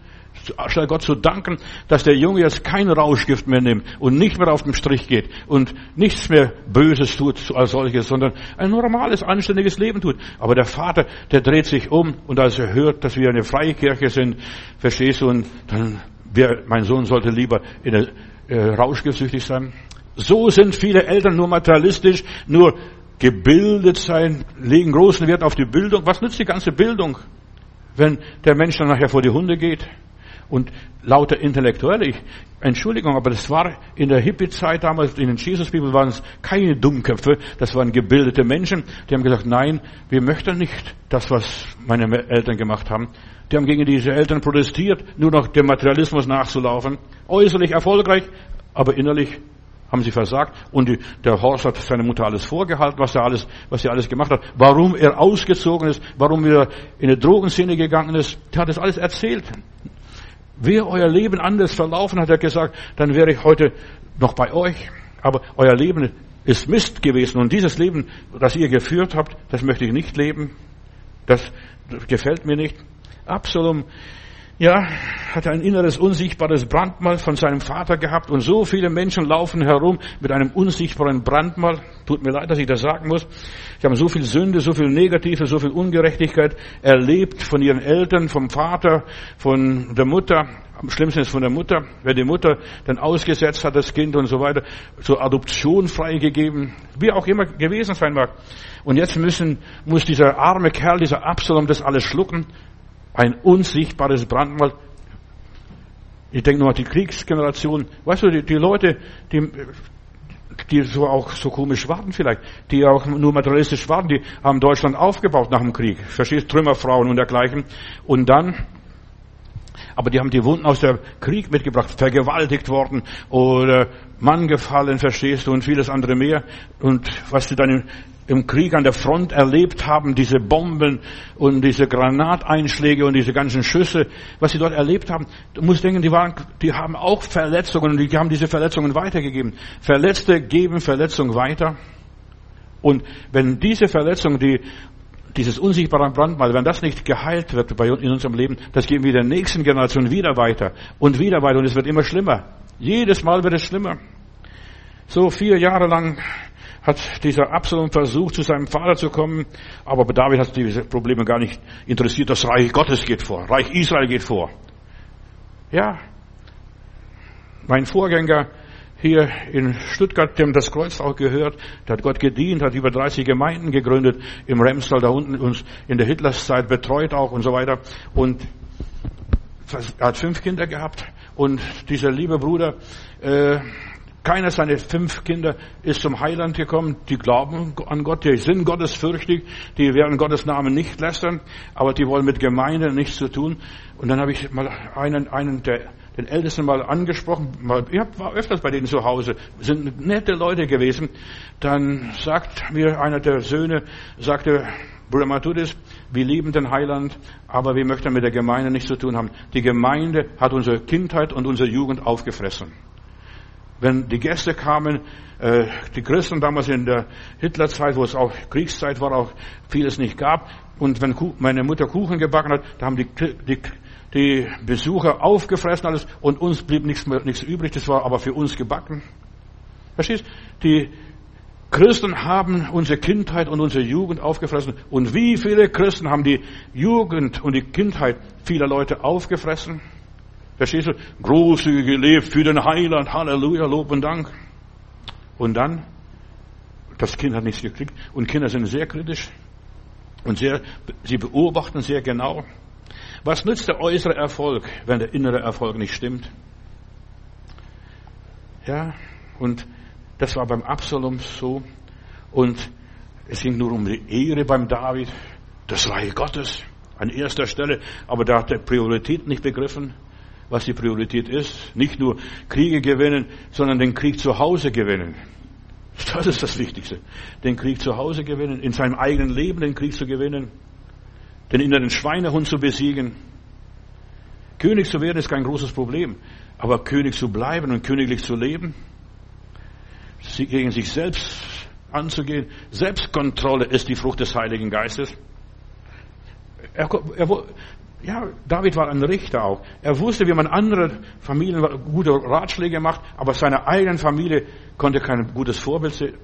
Statt Gott zu danken, dass der Junge jetzt kein Rauschgift mehr nimmt und nicht mehr auf den Strich geht und nichts mehr Böses tut als solches, sondern ein normales, anständiges Leben tut. Aber der Vater, der dreht sich um und als er hört, dass wir eine freie Kirche sind, verstehst du, und dann, wer, mein Sohn sollte lieber in der äh, rauschgiftsüchtig sein. So sind viele Eltern nur materialistisch, nur gebildet sein, legen großen Wert auf die Bildung. Was nützt die ganze Bildung, wenn der Mensch dann nachher vor die Hunde geht? Und lauter Intellektuelle, ich, Entschuldigung, aber das war in der Hippie-Zeit damals, in den Jesus-Bibel waren es keine Dummköpfe, das waren gebildete Menschen, die haben gesagt, nein, wir möchten nicht das, was meine Eltern gemacht haben. Die haben gegen diese Eltern protestiert, nur noch dem Materialismus nachzulaufen. Äußerlich erfolgreich, aber innerlich haben sie versagt. Und die, der Horst hat seiner Mutter alles vorgehalten, was er alles, was er alles gemacht hat. Warum er ausgezogen ist, warum er in eine Drogenszene gegangen ist. Er hat das alles erzählt. Wäre euer Leben anders verlaufen, hat er gesagt, dann wäre ich heute noch bei euch. Aber euer Leben ist Mist gewesen. Und dieses Leben, das ihr geführt habt, das möchte ich nicht leben. Das gefällt mir nicht. Absalom ja, hat ein inneres unsichtbares Brandmal von seinem Vater gehabt und so viele Menschen laufen herum mit einem unsichtbaren Brandmal. Tut mir leid, dass ich das sagen muss. Sie haben so viel Sünde, so viel Negative, so viel Ungerechtigkeit erlebt von ihren Eltern, vom Vater, von der Mutter. Am schlimmsten ist von der Mutter, wenn die Mutter dann ausgesetzt hat, das Kind und so weiter, zur Adoption freigegeben, wie auch immer gewesen sein mag. Und jetzt müssen, muss dieser arme Kerl, dieser Absalom das alles schlucken. Ein unsichtbares Brandmal. Ich denke nur an die Kriegsgeneration. Weißt du, die, die Leute, die, die so auch so komisch warten vielleicht, die auch nur materialistisch warten, die haben Deutschland aufgebaut nach dem Krieg. Verstehst? Trümmerfrauen und dergleichen. Und dann, aber die haben die Wunden aus der Krieg mitgebracht, vergewaltigt worden oder Mann gefallen, verstehst du, und vieles andere mehr. Und was sie dann im Krieg an der Front erlebt haben, diese Bomben und diese Granateinschläge und diese ganzen Schüsse, was sie dort erlebt haben, du musst denken, die waren, die haben auch Verletzungen und die haben diese Verletzungen weitergegeben. Verletzte geben Verletzung weiter. Und wenn diese Verletzung, die, dieses unsichtbare Brandmal, wenn das nicht geheilt wird bei, in unserem Leben, das geben wir der nächsten Generation wieder weiter und wieder weiter und es wird immer schlimmer. Jedes Mal wird es schlimmer. So vier Jahre lang hat dieser Absalom versucht, zu seinem Vater zu kommen, aber David hat diese Probleme gar nicht interessiert. Das Reich Gottes geht vor, Reich Israel geht vor. Ja, mein Vorgänger hier in Stuttgart, dem das Kreuz auch gehört, der hat Gott gedient, hat über 30 Gemeinden gegründet, im Remstal da unten uns in der Hitlerszeit betreut auch und so weiter. Und er hat fünf Kinder gehabt und dieser liebe Bruder, äh, keiner seiner fünf Kinder ist zum Heiland gekommen. Die glauben an Gott, die sind gottesfürchtig, die werden Gottes Namen nicht lästern, aber die wollen mit Gemeinde nichts zu tun. Und dann habe ich mal einen, einen der den Ältesten mal angesprochen, ich war öfters bei denen zu Hause, sind nette Leute gewesen. Dann sagt mir einer der Söhne, sagte, Bruder Matudis, wir lieben den Heiland, aber wir möchten mit der Gemeinde nichts zu tun haben. Die Gemeinde hat unsere Kindheit und unsere Jugend aufgefressen. Wenn die Gäste kamen, äh, die Christen damals in der Hitlerzeit, wo es auch Kriegszeit war, auch vieles nicht gab, und wenn meine Mutter Kuchen gebacken hat, da haben die, die, die Besucher aufgefressen alles und uns blieb nichts, mehr, nichts übrig, das war aber für uns gebacken. Verstehst? Die Christen haben unsere Kindheit und unsere Jugend aufgefressen. Und wie viele Christen haben die Jugend und die Kindheit vieler Leute aufgefressen? Verstehst du? Großzügig gelebt für den Heiland. Halleluja, Lob und Dank. Und dann, das Kind hat nichts gekriegt. Und Kinder sind sehr kritisch. Und sehr, sie beobachten sehr genau. Was nützt der äußere Erfolg, wenn der innere Erfolg nicht stimmt? Ja, und das war beim Absalom so. Und es ging nur um die Ehre beim David, das Reich Gottes an erster Stelle. Aber da hat er Priorität nicht begriffen was die Priorität ist. Nicht nur Kriege gewinnen, sondern den Krieg zu Hause gewinnen. Das ist das Wichtigste. Den Krieg zu Hause gewinnen, in seinem eigenen Leben den Krieg zu gewinnen, den inneren Schweinehund zu besiegen. König zu werden ist kein großes Problem, aber König zu bleiben und königlich zu leben, gegen sich selbst anzugehen, Selbstkontrolle ist die Frucht des Heiligen Geistes. Er, er, Ja, David war ein Richter auch. Er wusste, wie man andere Familien gute Ratschläge macht, aber seiner eigenen Familie konnte kein gutes Vorbild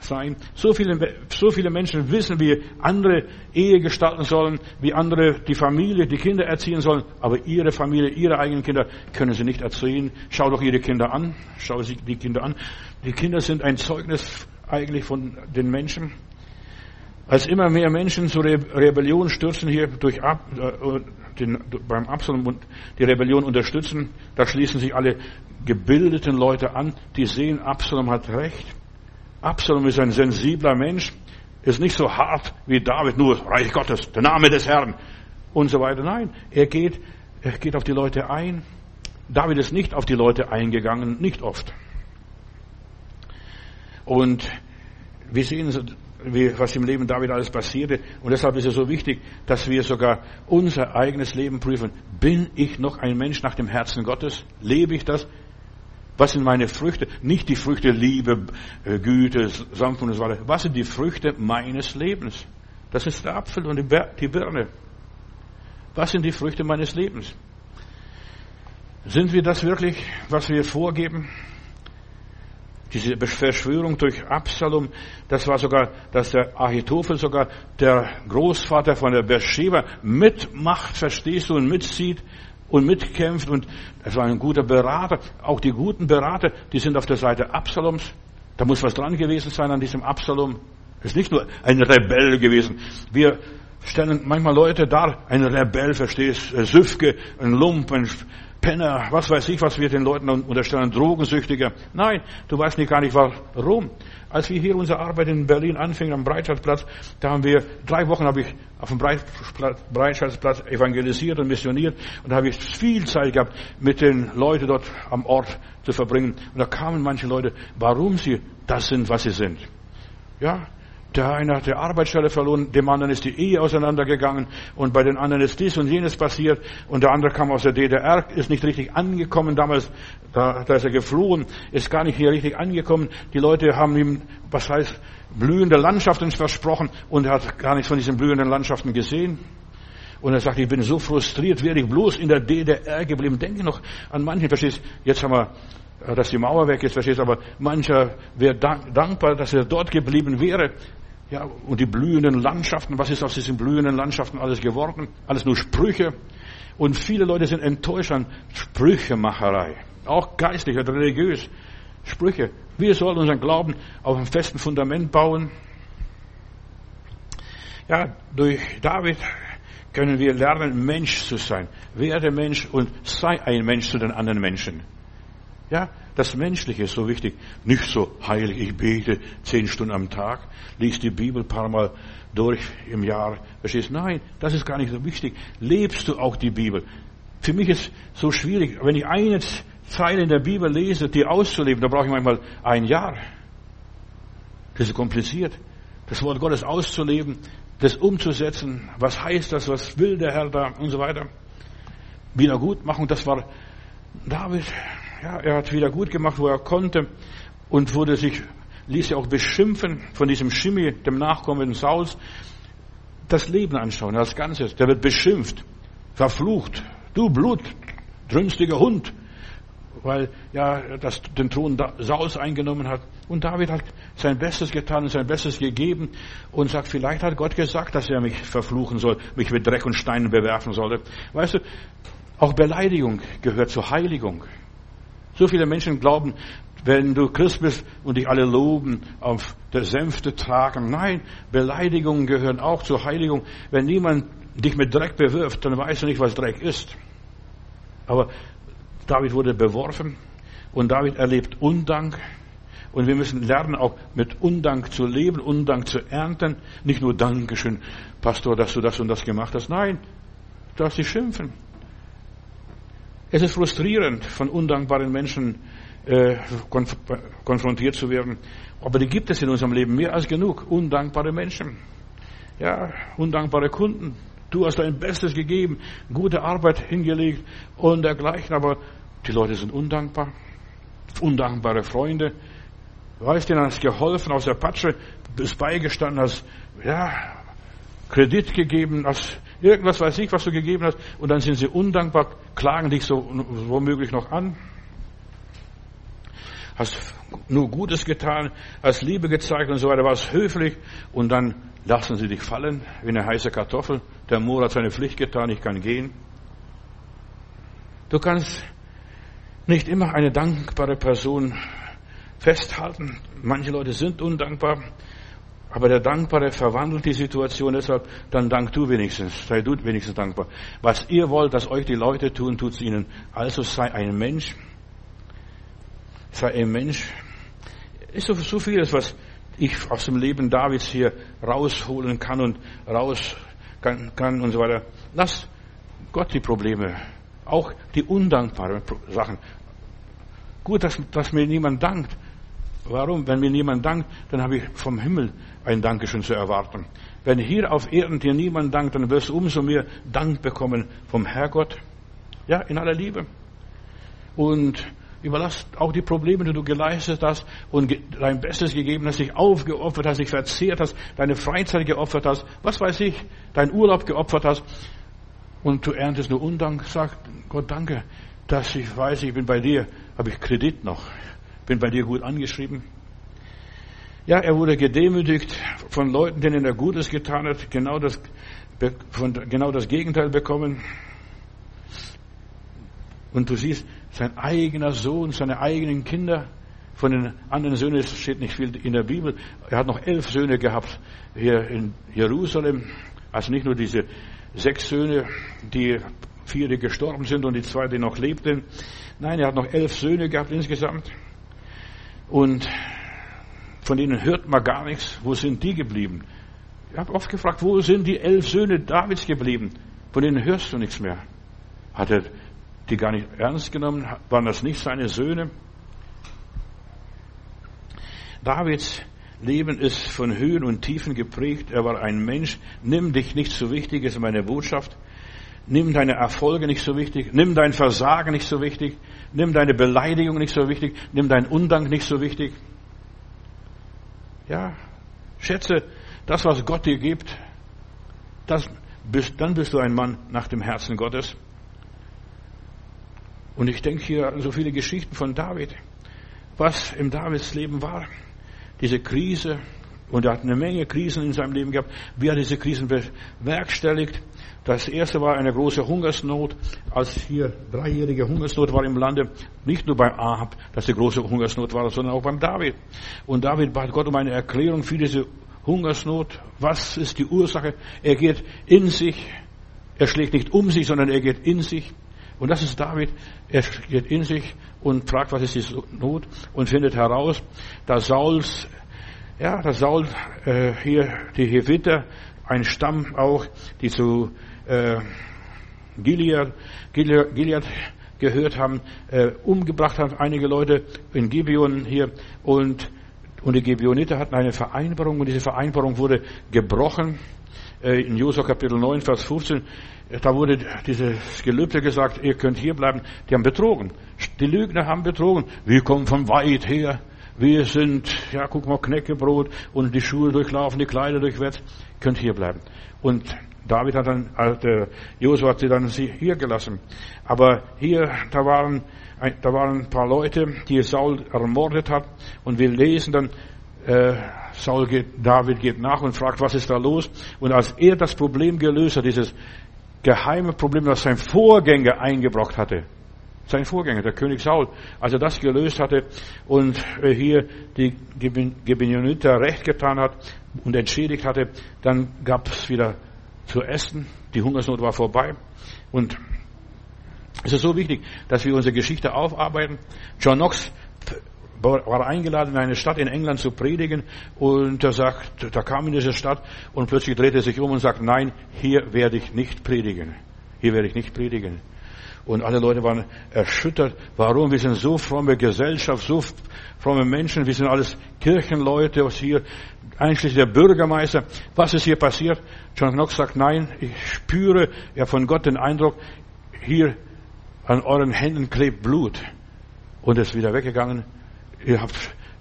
sein. So viele, so viele Menschen wissen, wie andere Ehe gestalten sollen, wie andere die Familie, die Kinder erziehen sollen, aber ihre Familie, ihre eigenen Kinder können sie nicht erziehen. Schau doch ihre Kinder an, schau sie die Kinder an. Die Kinder sind ein Zeugnis eigentlich von den Menschen. Als immer mehr Menschen zur Rebellion stürzen hier durch Ab, äh, den, beim Absalom die Rebellion unterstützen, da schließen sich alle gebildeten Leute an, die sehen, Absalom hat recht. Absalom ist ein sensibler Mensch, ist nicht so hart wie David, nur Reich Gottes, der Name des Herrn und so weiter. Nein, er geht, er geht auf die Leute ein. David ist nicht auf die Leute eingegangen, nicht oft. Und wir sehen, was im Leben David alles passierte. Und deshalb ist es so wichtig, dass wir sogar unser eigenes Leben prüfen. Bin ich noch ein Mensch nach dem Herzen Gottes? Lebe ich das? Was sind meine Früchte? Nicht die Früchte Liebe, äh, Güte, Sanftmut und so weiter. Was sind die Früchte meines Lebens? Das ist der Apfel und die Birne. Was sind die Früchte meines Lebens? Sind wir das wirklich, was wir vorgeben? Diese Verschwörung durch Absalom, das war sogar, dass der Ahitophel sogar der Großvater von der Beersheba mitmacht, verstehst du, und mitzieht und mitkämpft und es war ein guter Berater. Auch die guten Berater, die sind auf der Seite Absaloms. Da muss was dran gewesen sein an diesem Absalom. Es ist nicht nur ein Rebell gewesen. Wir stellen manchmal Leute dar, ein Rebell, verstehst, Süfke, ein Lump, ein Penner, was weiß ich, was wir den Leuten unterstellen, Drogensüchtiger. Nein, du weißt nicht gar nicht warum. Als wir hier unsere Arbeit in Berlin anfingen am Breitscheidplatz, da haben wir, drei Wochen habe ich auf dem Breitscheidplatz evangelisiert und missioniert und da habe ich viel Zeit gehabt, mit den Leuten dort am Ort zu verbringen. Und da kamen manche Leute, warum sie das sind, was sie sind. Ja, der eine hat die Arbeitsstelle verloren, dem anderen ist die Ehe auseinandergegangen und bei den anderen ist dies und jenes passiert und der andere kam aus der DDR, ist nicht richtig angekommen damals, da, da ist er geflohen, ist gar nicht hier richtig angekommen. Die Leute haben ihm, was heißt, blühende Landschaften versprochen und er hat gar nichts von diesen blühenden Landschaften gesehen. Und er sagt, ich bin so frustriert, wäre ich bloß in der DDR geblieben. Denke noch an manchen, verstehst Jetzt haben wir dass die Mauer weg ist, verstehst aber mancher wäre dankbar, dass er dort geblieben wäre. Ja, und die blühenden Landschaften, was ist aus diesen blühenden Landschaften alles geworden? Alles nur Sprüche. Und viele Leute sind enttäuscht an Sprüchemacherei. Auch geistlich und religiös. Sprüche. Wir sollen unseren Glauben auf einem festen Fundament bauen. Ja, durch David können wir lernen, Mensch zu sein. Werde Mensch und sei ein Mensch zu den anderen Menschen. Ja, das Menschliche ist so wichtig. Nicht so heilig, ich bete zehn Stunden am Tag, liest die Bibel ein paar Mal durch im Jahr. Verstehst? Nein, das ist gar nicht so wichtig. Lebst du auch die Bibel? Für mich ist so schwierig, wenn ich eine Zeile in der Bibel lese, die auszuleben, da brauche ich manchmal ein Jahr. Das ist kompliziert. Das Wort Gottes auszuleben, das umzusetzen. Was heißt das? Was will der Herr da? Und so weiter. Wiedergutmachung, das war David ja, er hat wieder gut gemacht, wo er konnte und wurde sich, ließ sich auch beschimpfen von diesem Schimmi, dem Nachkommen Sauls. Das Leben anschauen, das Ganze. Der wird beschimpft, verflucht. Du Blut, drünstiger Hund. Weil, ja, das den Thron Sauls eingenommen hat. Und David hat sein Bestes getan und sein Bestes gegeben und sagt, vielleicht hat Gott gesagt, dass er mich verfluchen soll, mich mit Dreck und Steinen bewerfen sollte. Weißt du, auch Beleidigung gehört zur Heiligung. So viele Menschen glauben, wenn du Christ bist und dich alle loben, auf der Sänfte tragen. Nein, Beleidigungen gehören auch zur Heiligung. Wenn niemand dich mit Dreck bewirft, dann weißt du nicht, was Dreck ist. Aber David wurde beworfen und David erlebt Undank. Und wir müssen lernen, auch mit Undank zu leben, Undank zu ernten. Nicht nur Dankeschön, Pastor, dass du das und das gemacht hast. Nein, du darfst dich schimpfen. Es ist frustrierend, von undankbaren Menschen äh, konf konfrontiert zu werden. Aber die gibt es in unserem Leben mehr als genug. Undankbare Menschen. Ja, undankbare Kunden. Du hast dein Bestes gegeben, gute Arbeit hingelegt und dergleichen, aber die Leute sind undankbar. Undankbare Freunde. Du, hast geholfen aus der Patsche, bist beigestanden, hast, ja, Kredit gegeben, hast irgendwas weiß ich, was du gegeben hast, und dann sind sie undankbar, klagen dich so womöglich noch an. Hast nur Gutes getan, hast Liebe gezeigt und so weiter, warst höflich und dann lassen sie dich fallen wie eine heiße Kartoffel. Der Moor hat seine Pflicht getan, ich kann gehen. Du kannst nicht immer eine dankbare Person festhalten. Manche Leute sind undankbar, aber der Dankbare verwandelt die Situation deshalb, dann dank du wenigstens, sei du wenigstens dankbar. Was ihr wollt, dass euch die Leute tun, tut's ihnen. Also sei ein Mensch, sei ein Mensch. Ist so, so vieles, was ich aus dem Leben Davids hier rausholen kann und raus kann, kann und so weiter. Lass Gott die Probleme, auch die undankbaren Sachen. Gut, dass, dass mir niemand dankt. Warum? Wenn mir niemand dankt, dann habe ich vom Himmel ein Dankeschön zu erwarten. Wenn hier auf Erden dir niemand dankt, dann wirst du umso mehr Dank bekommen vom Herrgott. Ja, in aller Liebe. Und überlass auch die Probleme, die du geleistet hast und dein Bestes gegeben hast, dich aufgeopfert hast, dich verzehrt hast, deine Freizeit geopfert hast, was weiß ich, dein Urlaub geopfert hast und du erntest nur Undank, sag Gott danke, dass ich weiß, ich bin bei dir, habe ich Kredit noch, bin bei dir gut angeschrieben. Ja, er wurde gedemütigt von Leuten, denen er Gutes getan hat, genau das, von, genau das Gegenteil bekommen. Und du siehst, sein eigener Sohn, seine eigenen Kinder, von den anderen Söhnen steht nicht viel in der Bibel. Er hat noch elf Söhne gehabt hier in Jerusalem. Also nicht nur diese sechs Söhne, die vier, die gestorben sind und die zwei, die noch lebten. Nein, er hat noch elf Söhne gehabt insgesamt. Und von denen hört man gar nichts. Wo sind die geblieben? Ich habe oft gefragt, wo sind die elf Söhne Davids geblieben? Von denen hörst du nichts mehr. Hat er die gar nicht ernst genommen? Waren das nicht seine Söhne? Davids Leben ist von Höhen und Tiefen geprägt. Er war ein Mensch. Nimm dich nicht so wichtig, ist meine Botschaft. Nimm deine Erfolge nicht so wichtig. Nimm dein Versagen nicht so wichtig. Nimm deine Beleidigung nicht so wichtig. Nimm deinen Undank nicht so wichtig. Ja, schätze das, was Gott dir gibt. Das bist, dann bist du ein Mann nach dem Herzen Gottes. Und ich denke hier an so viele Geschichten von David, was im Davids Leben war. Diese Krise, und er hat eine Menge Krisen in seinem Leben gehabt, wie er diese Krisen bewerkstelligt. Das erste war eine große Hungersnot, als hier dreijährige Hungersnot war im Lande. Nicht nur beim Ahab, dass die große Hungersnot war, sondern auch beim David. Und David bat Gott um eine Erklärung für diese Hungersnot. Was ist die Ursache? Er geht in sich. Er schlägt nicht um sich, sondern er geht in sich. Und das ist David. Er geht in sich und fragt, was ist die Not und findet heraus, dass Sauls, ja, dass Saul äh, hier die Heviter, ein Stamm auch, die zu äh, Gilead, Gilead, Gilead gehört haben, äh, umgebracht haben, einige Leute in Gibeon hier und und die Gibeoniter hatten eine Vereinbarung und diese Vereinbarung wurde gebrochen. Äh, in Josua Kapitel 9, Vers 15 da wurde dieses Gelübde gesagt, ihr könnt hier bleiben. Die haben betrogen. Die Lügner haben betrogen. Wir kommen von weit her. Wir sind, ja, guck mal, Knäckebrot und die Schuhe durchlaufen, die Kleider durchwetzt. Könnt hier bleiben. Und David hat dann, äh, Josua hat sie dann hier gelassen. Aber hier, da waren, da waren ein paar Leute, die Saul ermordet hat. Und wir lesen dann, äh, Saul geht, David geht nach und fragt, was ist da los? Und als er das Problem gelöst hat, dieses geheime Problem, das sein Vorgänger eingebracht hatte. Sein Vorgänger, der König Saul, als er das gelöst hatte und äh, hier die Gibeoniter recht getan hat und entschädigt hatte, dann gab es wieder zu essen. Die Hungersnot war vorbei. Und es ist so wichtig, dass wir unsere Geschichte aufarbeiten. John Knox war eingeladen, in eine Stadt in England zu predigen und er sagt, da kam in diese Stadt und plötzlich drehte er sich um und sagt, nein, hier werde ich nicht predigen. Hier werde ich nicht predigen. Und alle Leute waren erschüttert. Warum? Wir sind so fromme Gesellschaft, so fromme Menschen. Wir sind alles Kirchenleute, was hier, einschließlich der Bürgermeister. Was ist hier passiert? John Knox sagt, nein, ich spüre ja von Gott den Eindruck, hier an euren Händen klebt Blut. Und ist wieder weggegangen ihr habt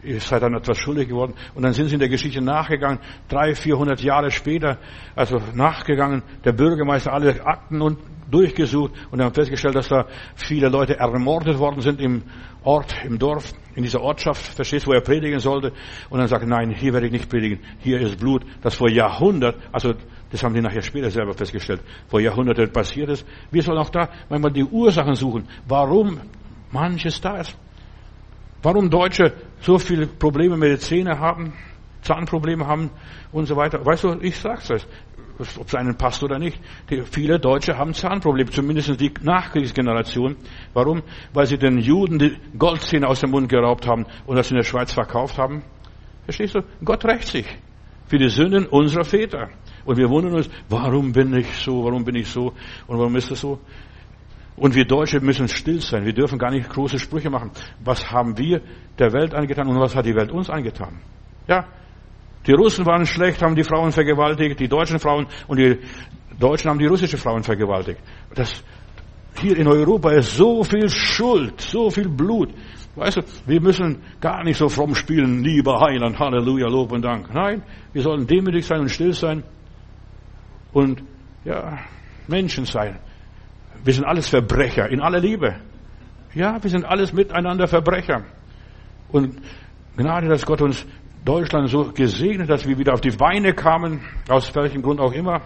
ihr seid dann etwas schuldig geworden. Und dann sind sie in der Geschichte nachgegangen, drei, vierhundert Jahre später, also nachgegangen, der Bürgermeister alle Akten und durchgesucht und haben festgestellt, dass da viele Leute ermordet worden sind im Ort, im Dorf, in dieser Ortschaft, verstehst, wo er predigen sollte. Und dann sagt nein, hier werde ich nicht predigen, hier ist Blut, das vor Jahrhundert, also das haben die nachher später selber festgestellt, vor Jahrhunderten passiert ist. Wir sollen auch da manchmal die Ursachen suchen, warum manches da ist. Warum Deutsche so viele Probleme mit den Zähnen haben, Zahnprobleme haben und so weiter. Weißt du, ich sag's euch, ob es einen passt oder nicht. Die, viele Deutsche haben Zahnprobleme, zumindest die Nachkriegsgeneration. Warum? Weil sie den Juden die Goldzähne aus dem Mund geraubt haben und das in der Schweiz verkauft haben. Verstehst du? Gott rächt sich für die Sünden unserer Väter. Und wir wundern uns, warum bin ich so, warum bin ich so und warum ist das so? Und wir Deutsche müssen still sein. Wir dürfen gar nicht große Sprüche machen. Was haben wir der Welt angetan und was hat die Welt uns angetan? Ja, die Russen waren schlecht, haben die Frauen vergewaltigt, die deutschen Frauen und die Deutschen haben die russische Frauen vergewaltigt. Das, hier in Europa ist so viel Schuld, so viel Blut. Weißt du, wir müssen gar nicht so fromm spielen, lieber Heiland, Halleluja, Lob und Dank. Nein, wir sollen demütig sein und still sein und, ja, Menschen sein. Wir sind alles Verbrecher in aller Liebe. Ja, wir sind alles miteinander Verbrecher. Und Gnade, dass Gott uns Deutschland so gesegnet, dass wir wieder auf die Beine kamen, aus welchem Grund auch immer.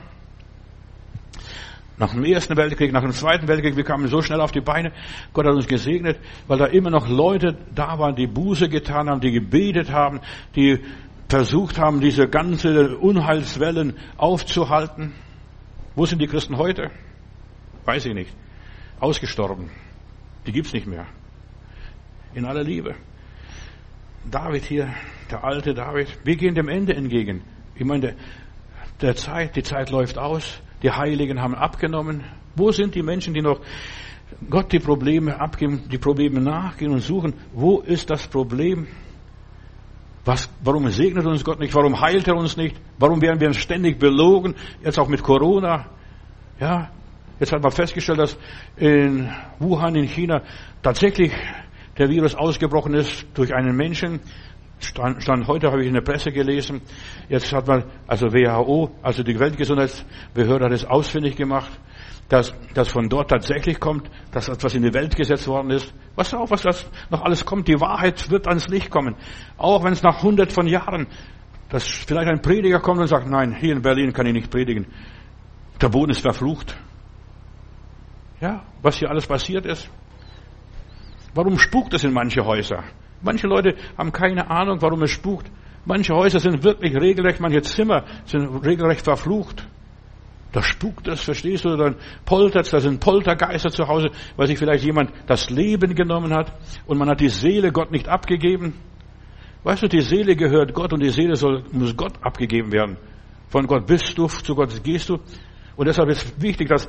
Nach dem Ersten Weltkrieg, nach dem Zweiten Weltkrieg, wir kamen so schnell auf die Beine. Gott hat uns gesegnet, weil da immer noch Leute da waren, die Buße getan haben, die gebetet haben, die versucht haben, diese ganze Unheilswellen aufzuhalten. Wo sind die Christen heute? Weiß ich nicht. Ausgestorben. Die gibt's nicht mehr. In aller Liebe. David hier, der alte David, wir gehen dem Ende entgegen. Ich meine, der, der Zeit, die Zeit läuft aus. Die Heiligen haben abgenommen. Wo sind die Menschen, die noch Gott die Probleme abgeben, die Probleme nachgehen und suchen? Wo ist das Problem? Was, warum segnet uns Gott nicht? Warum heilt er uns nicht? Warum werden wir ständig belogen? Jetzt auch mit Corona. Ja, Jetzt hat man festgestellt, dass in Wuhan in China tatsächlich der Virus ausgebrochen ist durch einen Menschen. Stand, stand heute, habe ich in der Presse gelesen. Jetzt hat man, also WHO, also die Weltgesundheitsbehörde hat es ausfindig gemacht, dass das von dort tatsächlich kommt, dass etwas in die Welt gesetzt worden ist. Was auch, was das noch alles kommt. Die Wahrheit wird ans Licht kommen. Auch wenn es nach hundert von Jahren, dass vielleicht ein Prediger kommt und sagt, nein, hier in Berlin kann ich nicht predigen. Der Boden ist verflucht. Ja, was hier alles passiert ist. Warum spukt es in manche Häuser? Manche Leute haben keine Ahnung, warum es spukt. Manche Häuser sind wirklich regelrecht, manche Zimmer sind regelrecht verflucht. Da spukt es, verstehst du? Dann poltert es, da sind Poltergeister zu Hause, weil sich vielleicht jemand das Leben genommen hat und man hat die Seele Gott nicht abgegeben. Weißt du, die Seele gehört Gott und die Seele soll, muss Gott abgegeben werden. Von Gott bist du, zu Gott gehst du. Und deshalb ist wichtig, dass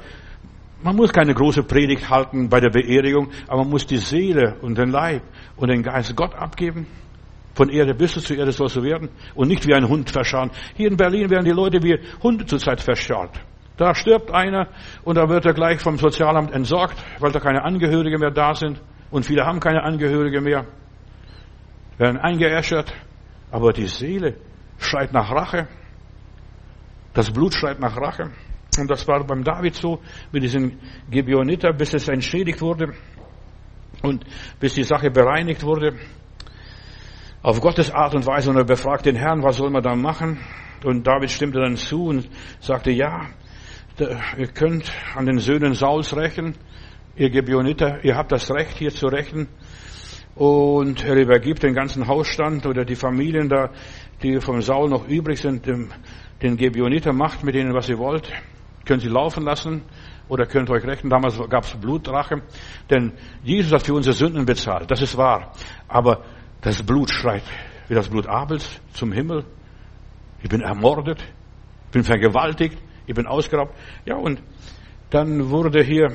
man muss keine große Predigt halten bei der Beerdigung, aber man muss die Seele und den Leib und den Geist Gott abgeben. Von Erde bist du, zu Erde sollst du werden. Und nicht wie ein Hund verscharren. Hier in Berlin werden die Leute wie Hunde zurzeit verscharrt. Da stirbt einer und da wird er gleich vom Sozialamt entsorgt, weil da keine Angehörige mehr da sind. Und viele haben keine Angehörige mehr. Werden eingeäschert. Aber die Seele schreit nach Rache. Das Blut schreit nach Rache. Und das war beim David so, mit diesen Gibeoniter, bis es entschädigt wurde und bis die Sache bereinigt wurde. Auf Gottes Art und Weise. Und er befragt den Herrn, was soll man da machen? Und David stimmte dann zu und sagte, ja, ihr könnt an den Söhnen Sauls rächen, ihr Gibeoniter, ihr habt das Recht hier zu rächen. Und er übergibt den ganzen Hausstand oder die Familien da, die vom Saul noch übrig sind, dem, den Gibeoniter macht mit denen, was ihr wollt könnt sie laufen lassen oder könnt euch rechnen. Damals gab es Blutrache, denn Jesus hat für unsere Sünden bezahlt. Das ist wahr. Aber das Blut schreit wie das Blut Abels zum Himmel. Ich bin ermordet, ich bin vergewaltigt, ich bin ausgeraubt. Ja, und dann wurde hier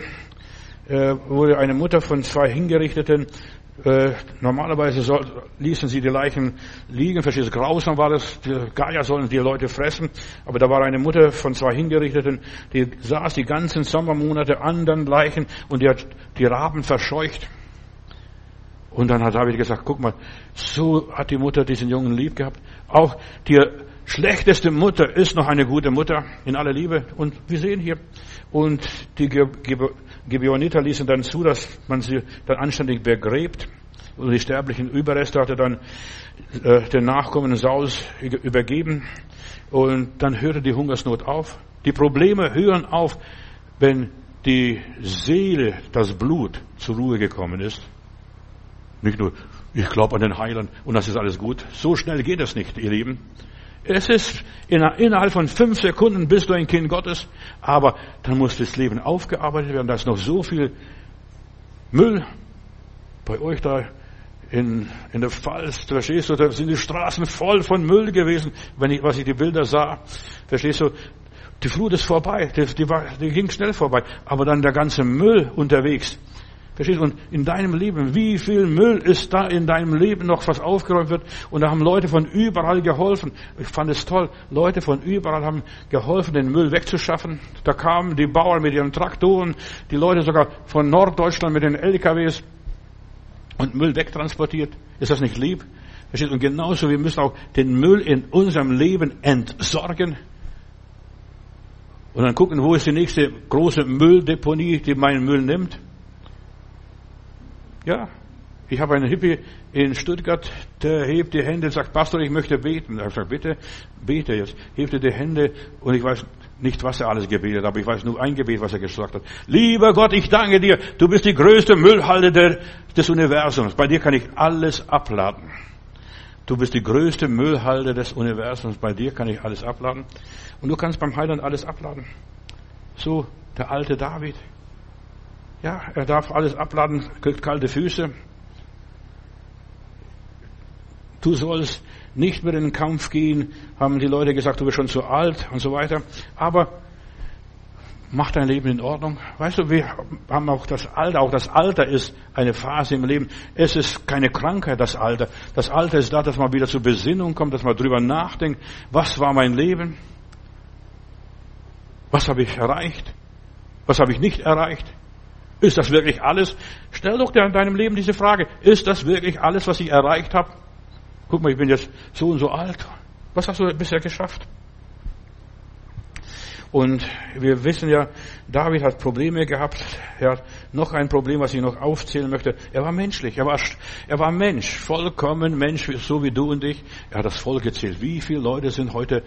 äh, wurde eine Mutter von zwei Hingerichteten normalerweise soll, ließen sie die Leichen liegen, verstehst du, grausam war das, die Geier sollen die Leute fressen, aber da war eine Mutter von zwei Hingerichteten, die saß die ganzen Sommermonate an den Leichen und die hat die Raben verscheucht. Und dann hat David gesagt, guck mal, so hat die Mutter diesen Jungen lieb gehabt. Auch die schlechteste Mutter ist noch eine gute Mutter in aller Liebe. Und wir sehen hier, und die Gibeoniter ließen dann zu, dass man sie dann anständig begräbt. Und die sterblichen Überreste hat er dann äh, den Nachkommen Sauls übergeben. Und dann hörte die Hungersnot auf. Die Probleme hören auf, wenn die Seele, das Blut zur Ruhe gekommen ist. Nicht nur, ich glaube an den Heiland und das ist alles gut. So schnell geht es nicht, ihr Lieben. Es ist innerhalb von fünf Sekunden bist du ein Kind Gottes, aber dann muss das Leben aufgearbeitet werden. Da ist noch so viel Müll bei euch da in, in der Pfalz, verstehst du, da sind die Straßen voll von Müll gewesen, wenn ich, was ich die Bilder sah, verstehst du, die Flut ist vorbei, die, die, war, die ging schnell vorbei, aber dann der ganze Müll unterwegs, Verstehst du? Und in deinem Leben, wie viel Müll ist da in deinem Leben noch, was aufgeräumt wird? Und da haben Leute von überall geholfen. Ich fand es toll. Leute von überall haben geholfen, den Müll wegzuschaffen. Da kamen die Bauern mit ihren Traktoren, die Leute sogar von Norddeutschland mit den LKWs und Müll wegtransportiert. Ist das nicht lieb? Verstehst du? Und genauso, wir müssen auch den Müll in unserem Leben entsorgen. Und dann gucken, wo ist die nächste große Mülldeponie, die meinen Müll nimmt. Ja, ich habe einen Hippie in Stuttgart, der hebt die Hände und sagt, Pastor, ich möchte beten. Er sagt, bitte, bete jetzt. Hebt er die Hände und ich weiß nicht, was er alles gebetet, aber ich weiß nur ein Gebet, was er gesagt hat. Lieber Gott, ich danke dir, du bist die größte Müllhalde des Universums. Bei dir kann ich alles abladen. Du bist die größte Müllhalde des Universums. Bei dir kann ich alles abladen. Und du kannst beim Heiland alles abladen. So der alte David. Ja, er darf alles abladen, kriegt kalte Füße. Du sollst nicht mehr in den Kampf gehen, haben die Leute gesagt, du bist schon zu alt und so weiter. Aber mach dein Leben in Ordnung. Weißt du, wir haben auch das Alter, auch das Alter ist eine Phase im Leben. Es ist keine Krankheit, das Alter. Das Alter ist da, dass man wieder zur Besinnung kommt, dass man drüber nachdenkt, was war mein Leben? Was habe ich erreicht? Was habe ich nicht erreicht? Ist das wirklich alles? Stell doch dir in deinem Leben diese Frage. Ist das wirklich alles, was ich erreicht habe? Guck mal, ich bin jetzt so und so alt. Was hast du bisher geschafft? Und wir wissen ja, David hat Probleme gehabt. Er hat noch ein Problem, was ich noch aufzählen möchte. Er war menschlich. Er war, er war Mensch. Vollkommen Mensch, so wie du und ich. Er hat das Volk gezählt. Wie viele Leute sind heute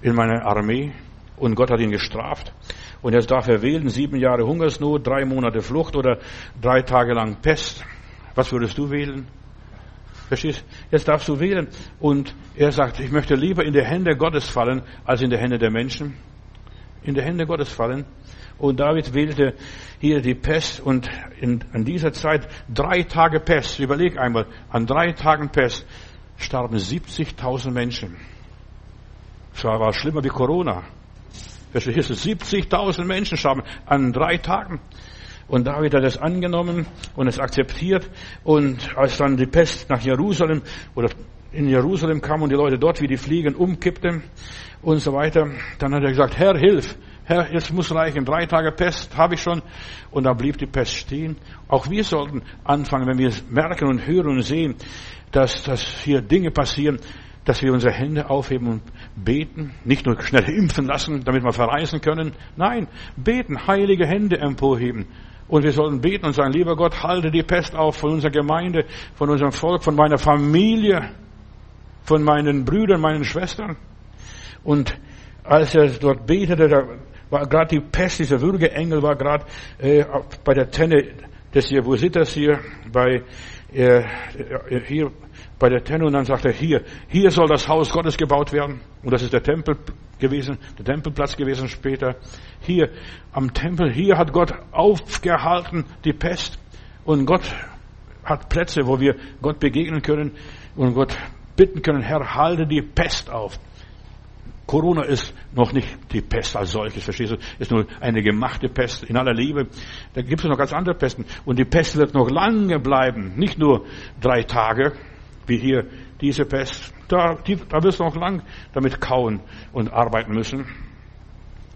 in meiner Armee? Und Gott hat ihn gestraft. Und jetzt darf er wählen, sieben Jahre Hungersnot, drei Monate Flucht oder drei Tage lang Pest. Was würdest du wählen? Verstehst? Jetzt darfst du wählen. Und er sagt, ich möchte lieber in die Hände Gottes fallen, als in die Hände der Menschen. In die Hände Gottes fallen. Und David wählte hier die Pest und in, an dieser Zeit drei Tage Pest. Überleg einmal, an drei Tagen Pest starben 70.000 Menschen. Das war schlimmer wie Corona. Verstehst du? 70.000 Menschen starben an drei Tagen. Und David hat es angenommen und es akzeptiert. Und als dann die Pest nach Jerusalem oder in Jerusalem kam und die Leute dort wie die Fliegen umkippten und so weiter, dann hat er gesagt, Herr, hilf. Herr, jetzt muss reichen. Drei Tage Pest habe ich schon. Und da blieb die Pest stehen. Auch wir sollten anfangen, wenn wir merken und hören und sehen, dass, dass hier Dinge passieren, dass wir unsere Hände aufheben und beten, nicht nur schnell impfen lassen, damit wir verreisen können. Nein, beten, heilige Hände emporheben. Und wir sollen beten und sagen, lieber Gott, halte die Pest auf von unserer Gemeinde, von unserem Volk, von meiner Familie, von meinen Brüdern, meinen Schwestern. Und als er dort betete, da war gerade die Pest, dieser Würgeengel war gerade äh, bei der Tenne des Jebusitas hier, bei äh, hier bei der Tenne und dann sagt er, hier, hier soll das Haus Gottes gebaut werden. Und das ist der Tempel gewesen, der Tempelplatz gewesen später. Hier am Tempel, hier hat Gott aufgehalten die Pest. Und Gott hat Plätze, wo wir Gott begegnen können und Gott bitten können, Herr, halte die Pest auf. Corona ist noch nicht die Pest als solches, verstehst du? Ist nur eine gemachte Pest in aller Liebe. Da gibt es noch ganz andere Pesten. Und die Pest wird noch lange bleiben. Nicht nur drei Tage, wie hier diese Pest. Da, die, da wirst du noch lang damit kauen und arbeiten müssen.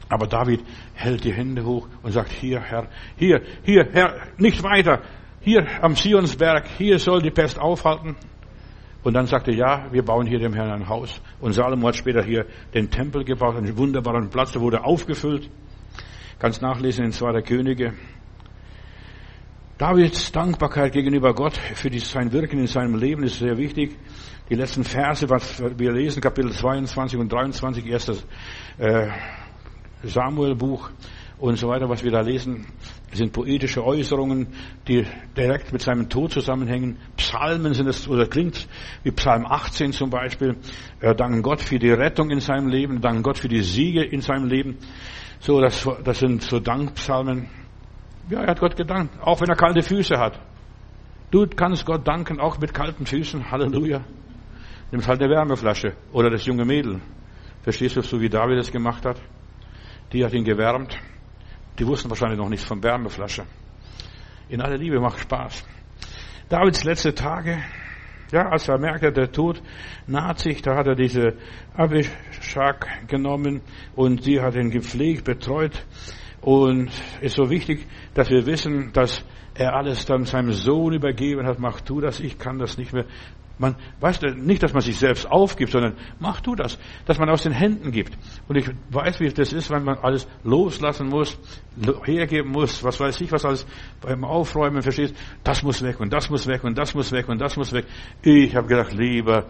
Aber David hält die Hände hoch und sagt, hier, Herr, hier, hier, Herr, nicht weiter. hier am Sionsberg, hier soll die Pest aufhalten. Und dann sagte, ja, wir bauen hier dem Herrn ein Haus. Und Salomo hat später hier den Tempel gebaut, einen wunderbaren Platz, der wurde aufgefüllt. Kannst nachlesen in 2. Könige. Davids Dankbarkeit gegenüber Gott für sein Wirken in seinem Leben ist sehr wichtig. Die letzten Verse, was wir lesen, Kapitel 22 und 23, erstes äh, Samuel-Buch und so weiter, was wir da lesen, sind poetische Äußerungen, die direkt mit seinem Tod zusammenhängen. Psalmen sind es, oder klingt wie Psalm 18 zum Beispiel. Wir danken Gott für die Rettung in seinem Leben, danken Gott für die Siege in seinem Leben. So, das, das sind so Dankpsalmen. Ja, er hat Gott gedankt, auch wenn er kalte Füße hat. Du kannst Gott danken, auch mit kalten Füßen. Halleluja. Nimmst halt eine Wärmeflasche oder das junge Mädel. Verstehst du, so wie David es gemacht hat? Die hat ihn gewärmt. Die wussten wahrscheinlich noch nichts von Wärmeflasche. In aller Liebe macht Spaß. Davids letzte Tage, ja, als er merkte, der Tod naht sich, da hat er diese Abishak genommen und sie hat ihn gepflegt, betreut. Und ist so wichtig, dass wir wissen, dass er alles dann seinem Sohn übergeben hat. Mach du das, ich kann das nicht mehr. Man, weißt du, nicht, dass man sich selbst aufgibt, sondern mach du das, dass man aus den Händen gibt. Und ich weiß, wie das ist, wenn man alles loslassen muss, hergeben muss, was weiß ich, was alles beim Aufräumen versteht. Das muss weg und das muss weg und das muss weg und das muss weg. Ich habe gedacht, lieber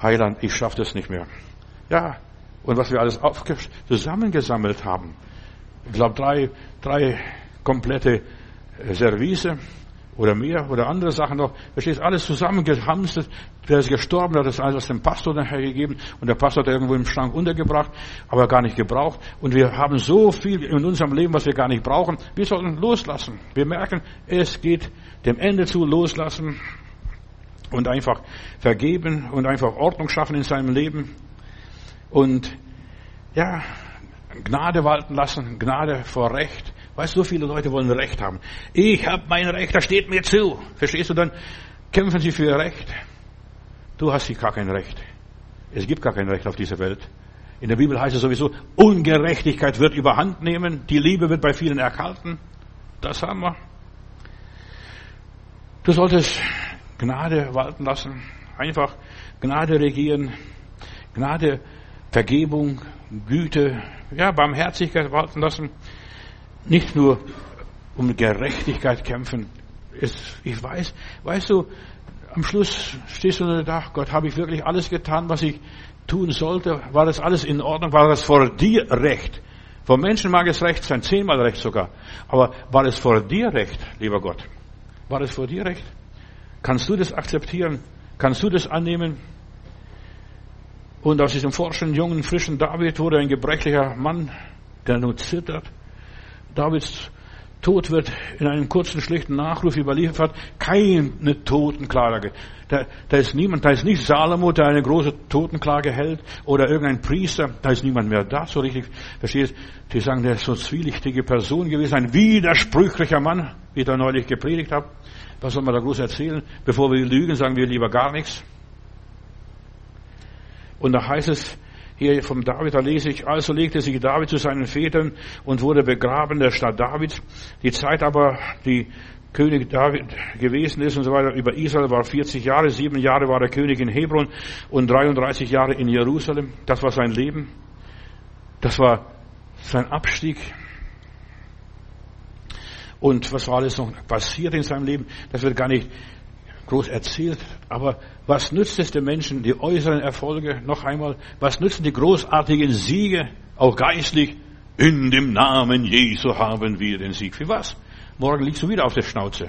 Heiland, ich schaffe das nicht mehr. Ja, und was wir alles zusammengesammelt haben, ich glaube drei, drei komplette Service, oder mehr oder andere Sachen noch. Verstehst alles zusammengehamstert. Der ist gestorben, hat das alles dem Pastor nachher gegeben und der Pastor hat irgendwo im Schrank untergebracht, aber gar nicht gebraucht. Und wir haben so viel in unserem Leben, was wir gar nicht brauchen. Wir sollten loslassen. Wir merken, es geht dem Ende zu, loslassen und einfach vergeben und einfach Ordnung schaffen in seinem Leben. Und ja, Gnade walten lassen, Gnade vor Recht. Weißt du, so viele Leute wollen Recht haben. Ich habe mein Recht, das steht mir zu. Verstehst du dann? Kämpfen sie für ihr Recht. Du hast gar kein Recht. Es gibt gar kein Recht auf dieser Welt. In der Bibel heißt es sowieso, Ungerechtigkeit wird überhand nehmen, die Liebe wird bei vielen erkalten. Das haben wir. Du solltest Gnade walten lassen, einfach Gnade regieren, Gnade, Vergebung, Güte, ja, Barmherzigkeit walten lassen nicht nur um Gerechtigkeit kämpfen. Ich weiß, weißt du, am Schluss stehst du da, Gott, habe ich wirklich alles getan, was ich tun sollte? War das alles in Ordnung? War das vor dir recht? Vor Menschen mag es recht sein, zehnmal recht sogar. Aber war es vor dir recht, lieber Gott? War es vor dir recht? Kannst du das akzeptieren? Kannst du das annehmen? Und aus diesem forschen, jungen, frischen David wurde ein gebrechlicher Mann, der nur zittert. Davids Tod wird in einem kurzen, schlichten Nachruf überliefert. Keine Totenklage. Da, da ist niemand, da ist nicht Salomo, der eine große Totenklage hält, oder irgendein Priester, da ist niemand mehr da, so richtig, verstehst Die sagen, der ist so zwielichtige Person gewesen, ein widersprüchlicher Mann, wie ich da neulich gepredigt habe. Was soll man da groß erzählen? Bevor wir lügen, sagen wir lieber gar nichts. Und da heißt es, hier vom David, da lese ich, also legte sich David zu seinen Vätern und wurde begraben in der Stadt David. Die Zeit aber, die König David gewesen ist und so weiter, über Israel war 40 Jahre, sieben Jahre war er König in Hebron und 33 Jahre in Jerusalem. Das war sein Leben. Das war sein Abstieg. Und was war alles noch passiert in seinem Leben? Das wird gar nicht groß erzählt. Aber was nützt es den Menschen, die äußeren Erfolge? Noch einmal, was nützen die großartigen Siege, auch geistlich? In dem Namen Jesu haben wir den Sieg. Für was? Morgen liegst du wieder auf der Schnauze.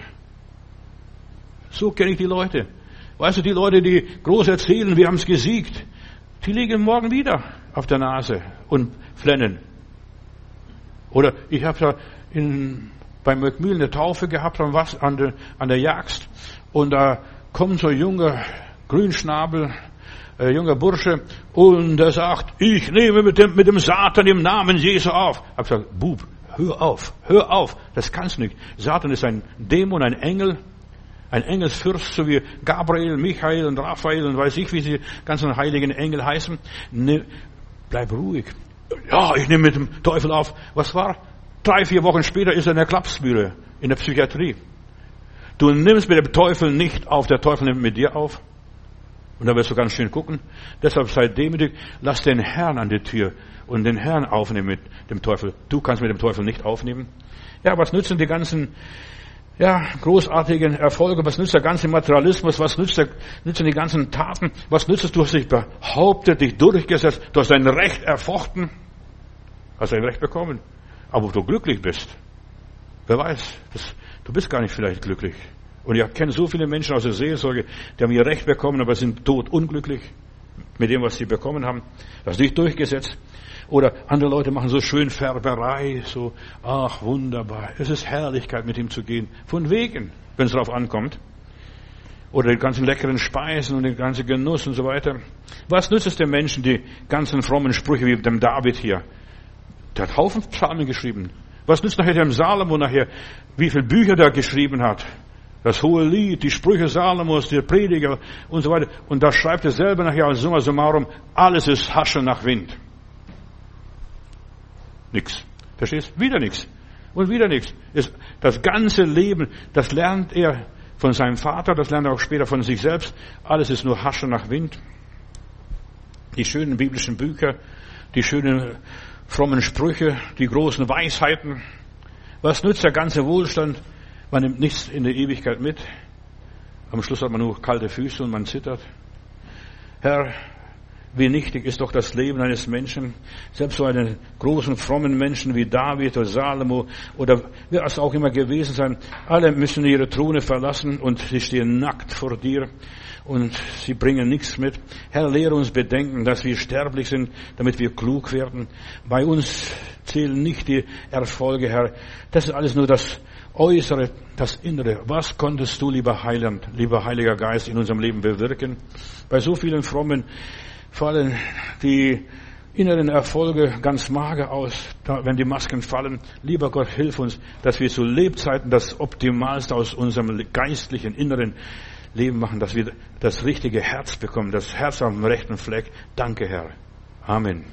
So kenne ich die Leute. Weißt du, die Leute, die groß erzählen, wir haben es gesiegt, die liegen morgen wieder auf der Nase und flennen. Oder ich habe da in, beim Macmillan eine Taufe gehabt an, was, an, der, an der Jagd und da kommt so ein junger Grünschnabel, äh, junger Bursche, und er sagt, ich nehme mit dem, mit dem Satan im Namen Jesu auf. Ich habe gesagt, Bub, hör auf, hör auf, das kannst du nicht. Satan ist ein Dämon, ein Engel, ein Engelsfürst, so wie Gabriel, Michael und Raphael und weiß ich, wie sie ganzen heiligen Engel heißen. Ne, bleib ruhig. Ja, ich nehme mit dem Teufel auf. Was war? Drei, vier Wochen später ist er in der Klapsmühle, in der Psychiatrie. Du nimmst mit dem Teufel nicht auf, der Teufel nimmt mit dir auf. Und da wirst du ganz schön gucken. Deshalb sei demütig, lass den Herrn an die Tür und den Herrn aufnehmen mit dem Teufel. Du kannst mit dem Teufel nicht aufnehmen. Ja, was nützen die ganzen ja, großartigen Erfolge, was nützt der ganze Materialismus, was nützt der, nützen die ganzen Taten, was nützt es, du hast dich behauptet, dich durchgesetzt, du hast dein Recht erfochten, hast dein Recht bekommen, aber ob du glücklich bist, wer weiß, das, du bist gar nicht vielleicht glücklich. Und ich kenne so viele Menschen aus der Seelsorge, die haben ihr Recht bekommen, aber sind tot unglücklich mit dem, was sie bekommen haben. Das ist nicht durchgesetzt. Oder andere Leute machen so schön Färberei, so, ach wunderbar. Es ist Herrlichkeit, mit ihm zu gehen. Von wegen, wenn es darauf ankommt. Oder die ganzen leckeren Speisen und den ganzen Genuss und so weiter. Was nützt es den Menschen, die ganzen frommen Sprüche wie dem David hier? Der hat Haufen Psalmen geschrieben. Was nützt nachher dem Salomo nachher, wie viele Bücher der geschrieben hat? Das hohe Lied, die Sprüche Salomos, der Prediger und so weiter. Und da schreibt er selber nachher als Summa summarum, alles ist Hasche nach Wind. Nix. Verstehst? Wieder nichts. Und wieder nichts. Das ganze Leben, das lernt er von seinem Vater, das lernt er auch später von sich selbst. Alles ist nur Hasche nach Wind. Die schönen biblischen Bücher, die schönen frommen Sprüche, die großen Weisheiten. Was nützt der ganze Wohlstand? Man nimmt nichts in der Ewigkeit mit. Am Schluss hat man nur kalte Füße und man zittert. Herr, wie nichtig ist doch das Leben eines Menschen. Selbst so einen großen, frommen Menschen wie David oder Salomo oder wer es auch immer gewesen sein. Alle müssen ihre Throne verlassen und sie stehen nackt vor dir und sie bringen nichts mit. Herr, lehre uns bedenken, dass wir sterblich sind, damit wir klug werden. Bei uns zählen nicht die Erfolge, Herr. Das ist alles nur das Äußere, das Innere. Was konntest du, lieber Heiland, lieber Heiliger Geist, in unserem Leben bewirken? Bei so vielen frommen fallen die inneren Erfolge ganz mager aus, wenn die Masken fallen. Lieber Gott, hilf uns, dass wir zu Lebzeiten das Optimalste aus unserem geistlichen inneren Leben machen, dass wir das richtige Herz bekommen, das Herz am rechten Fleck. Danke, Herr. Amen.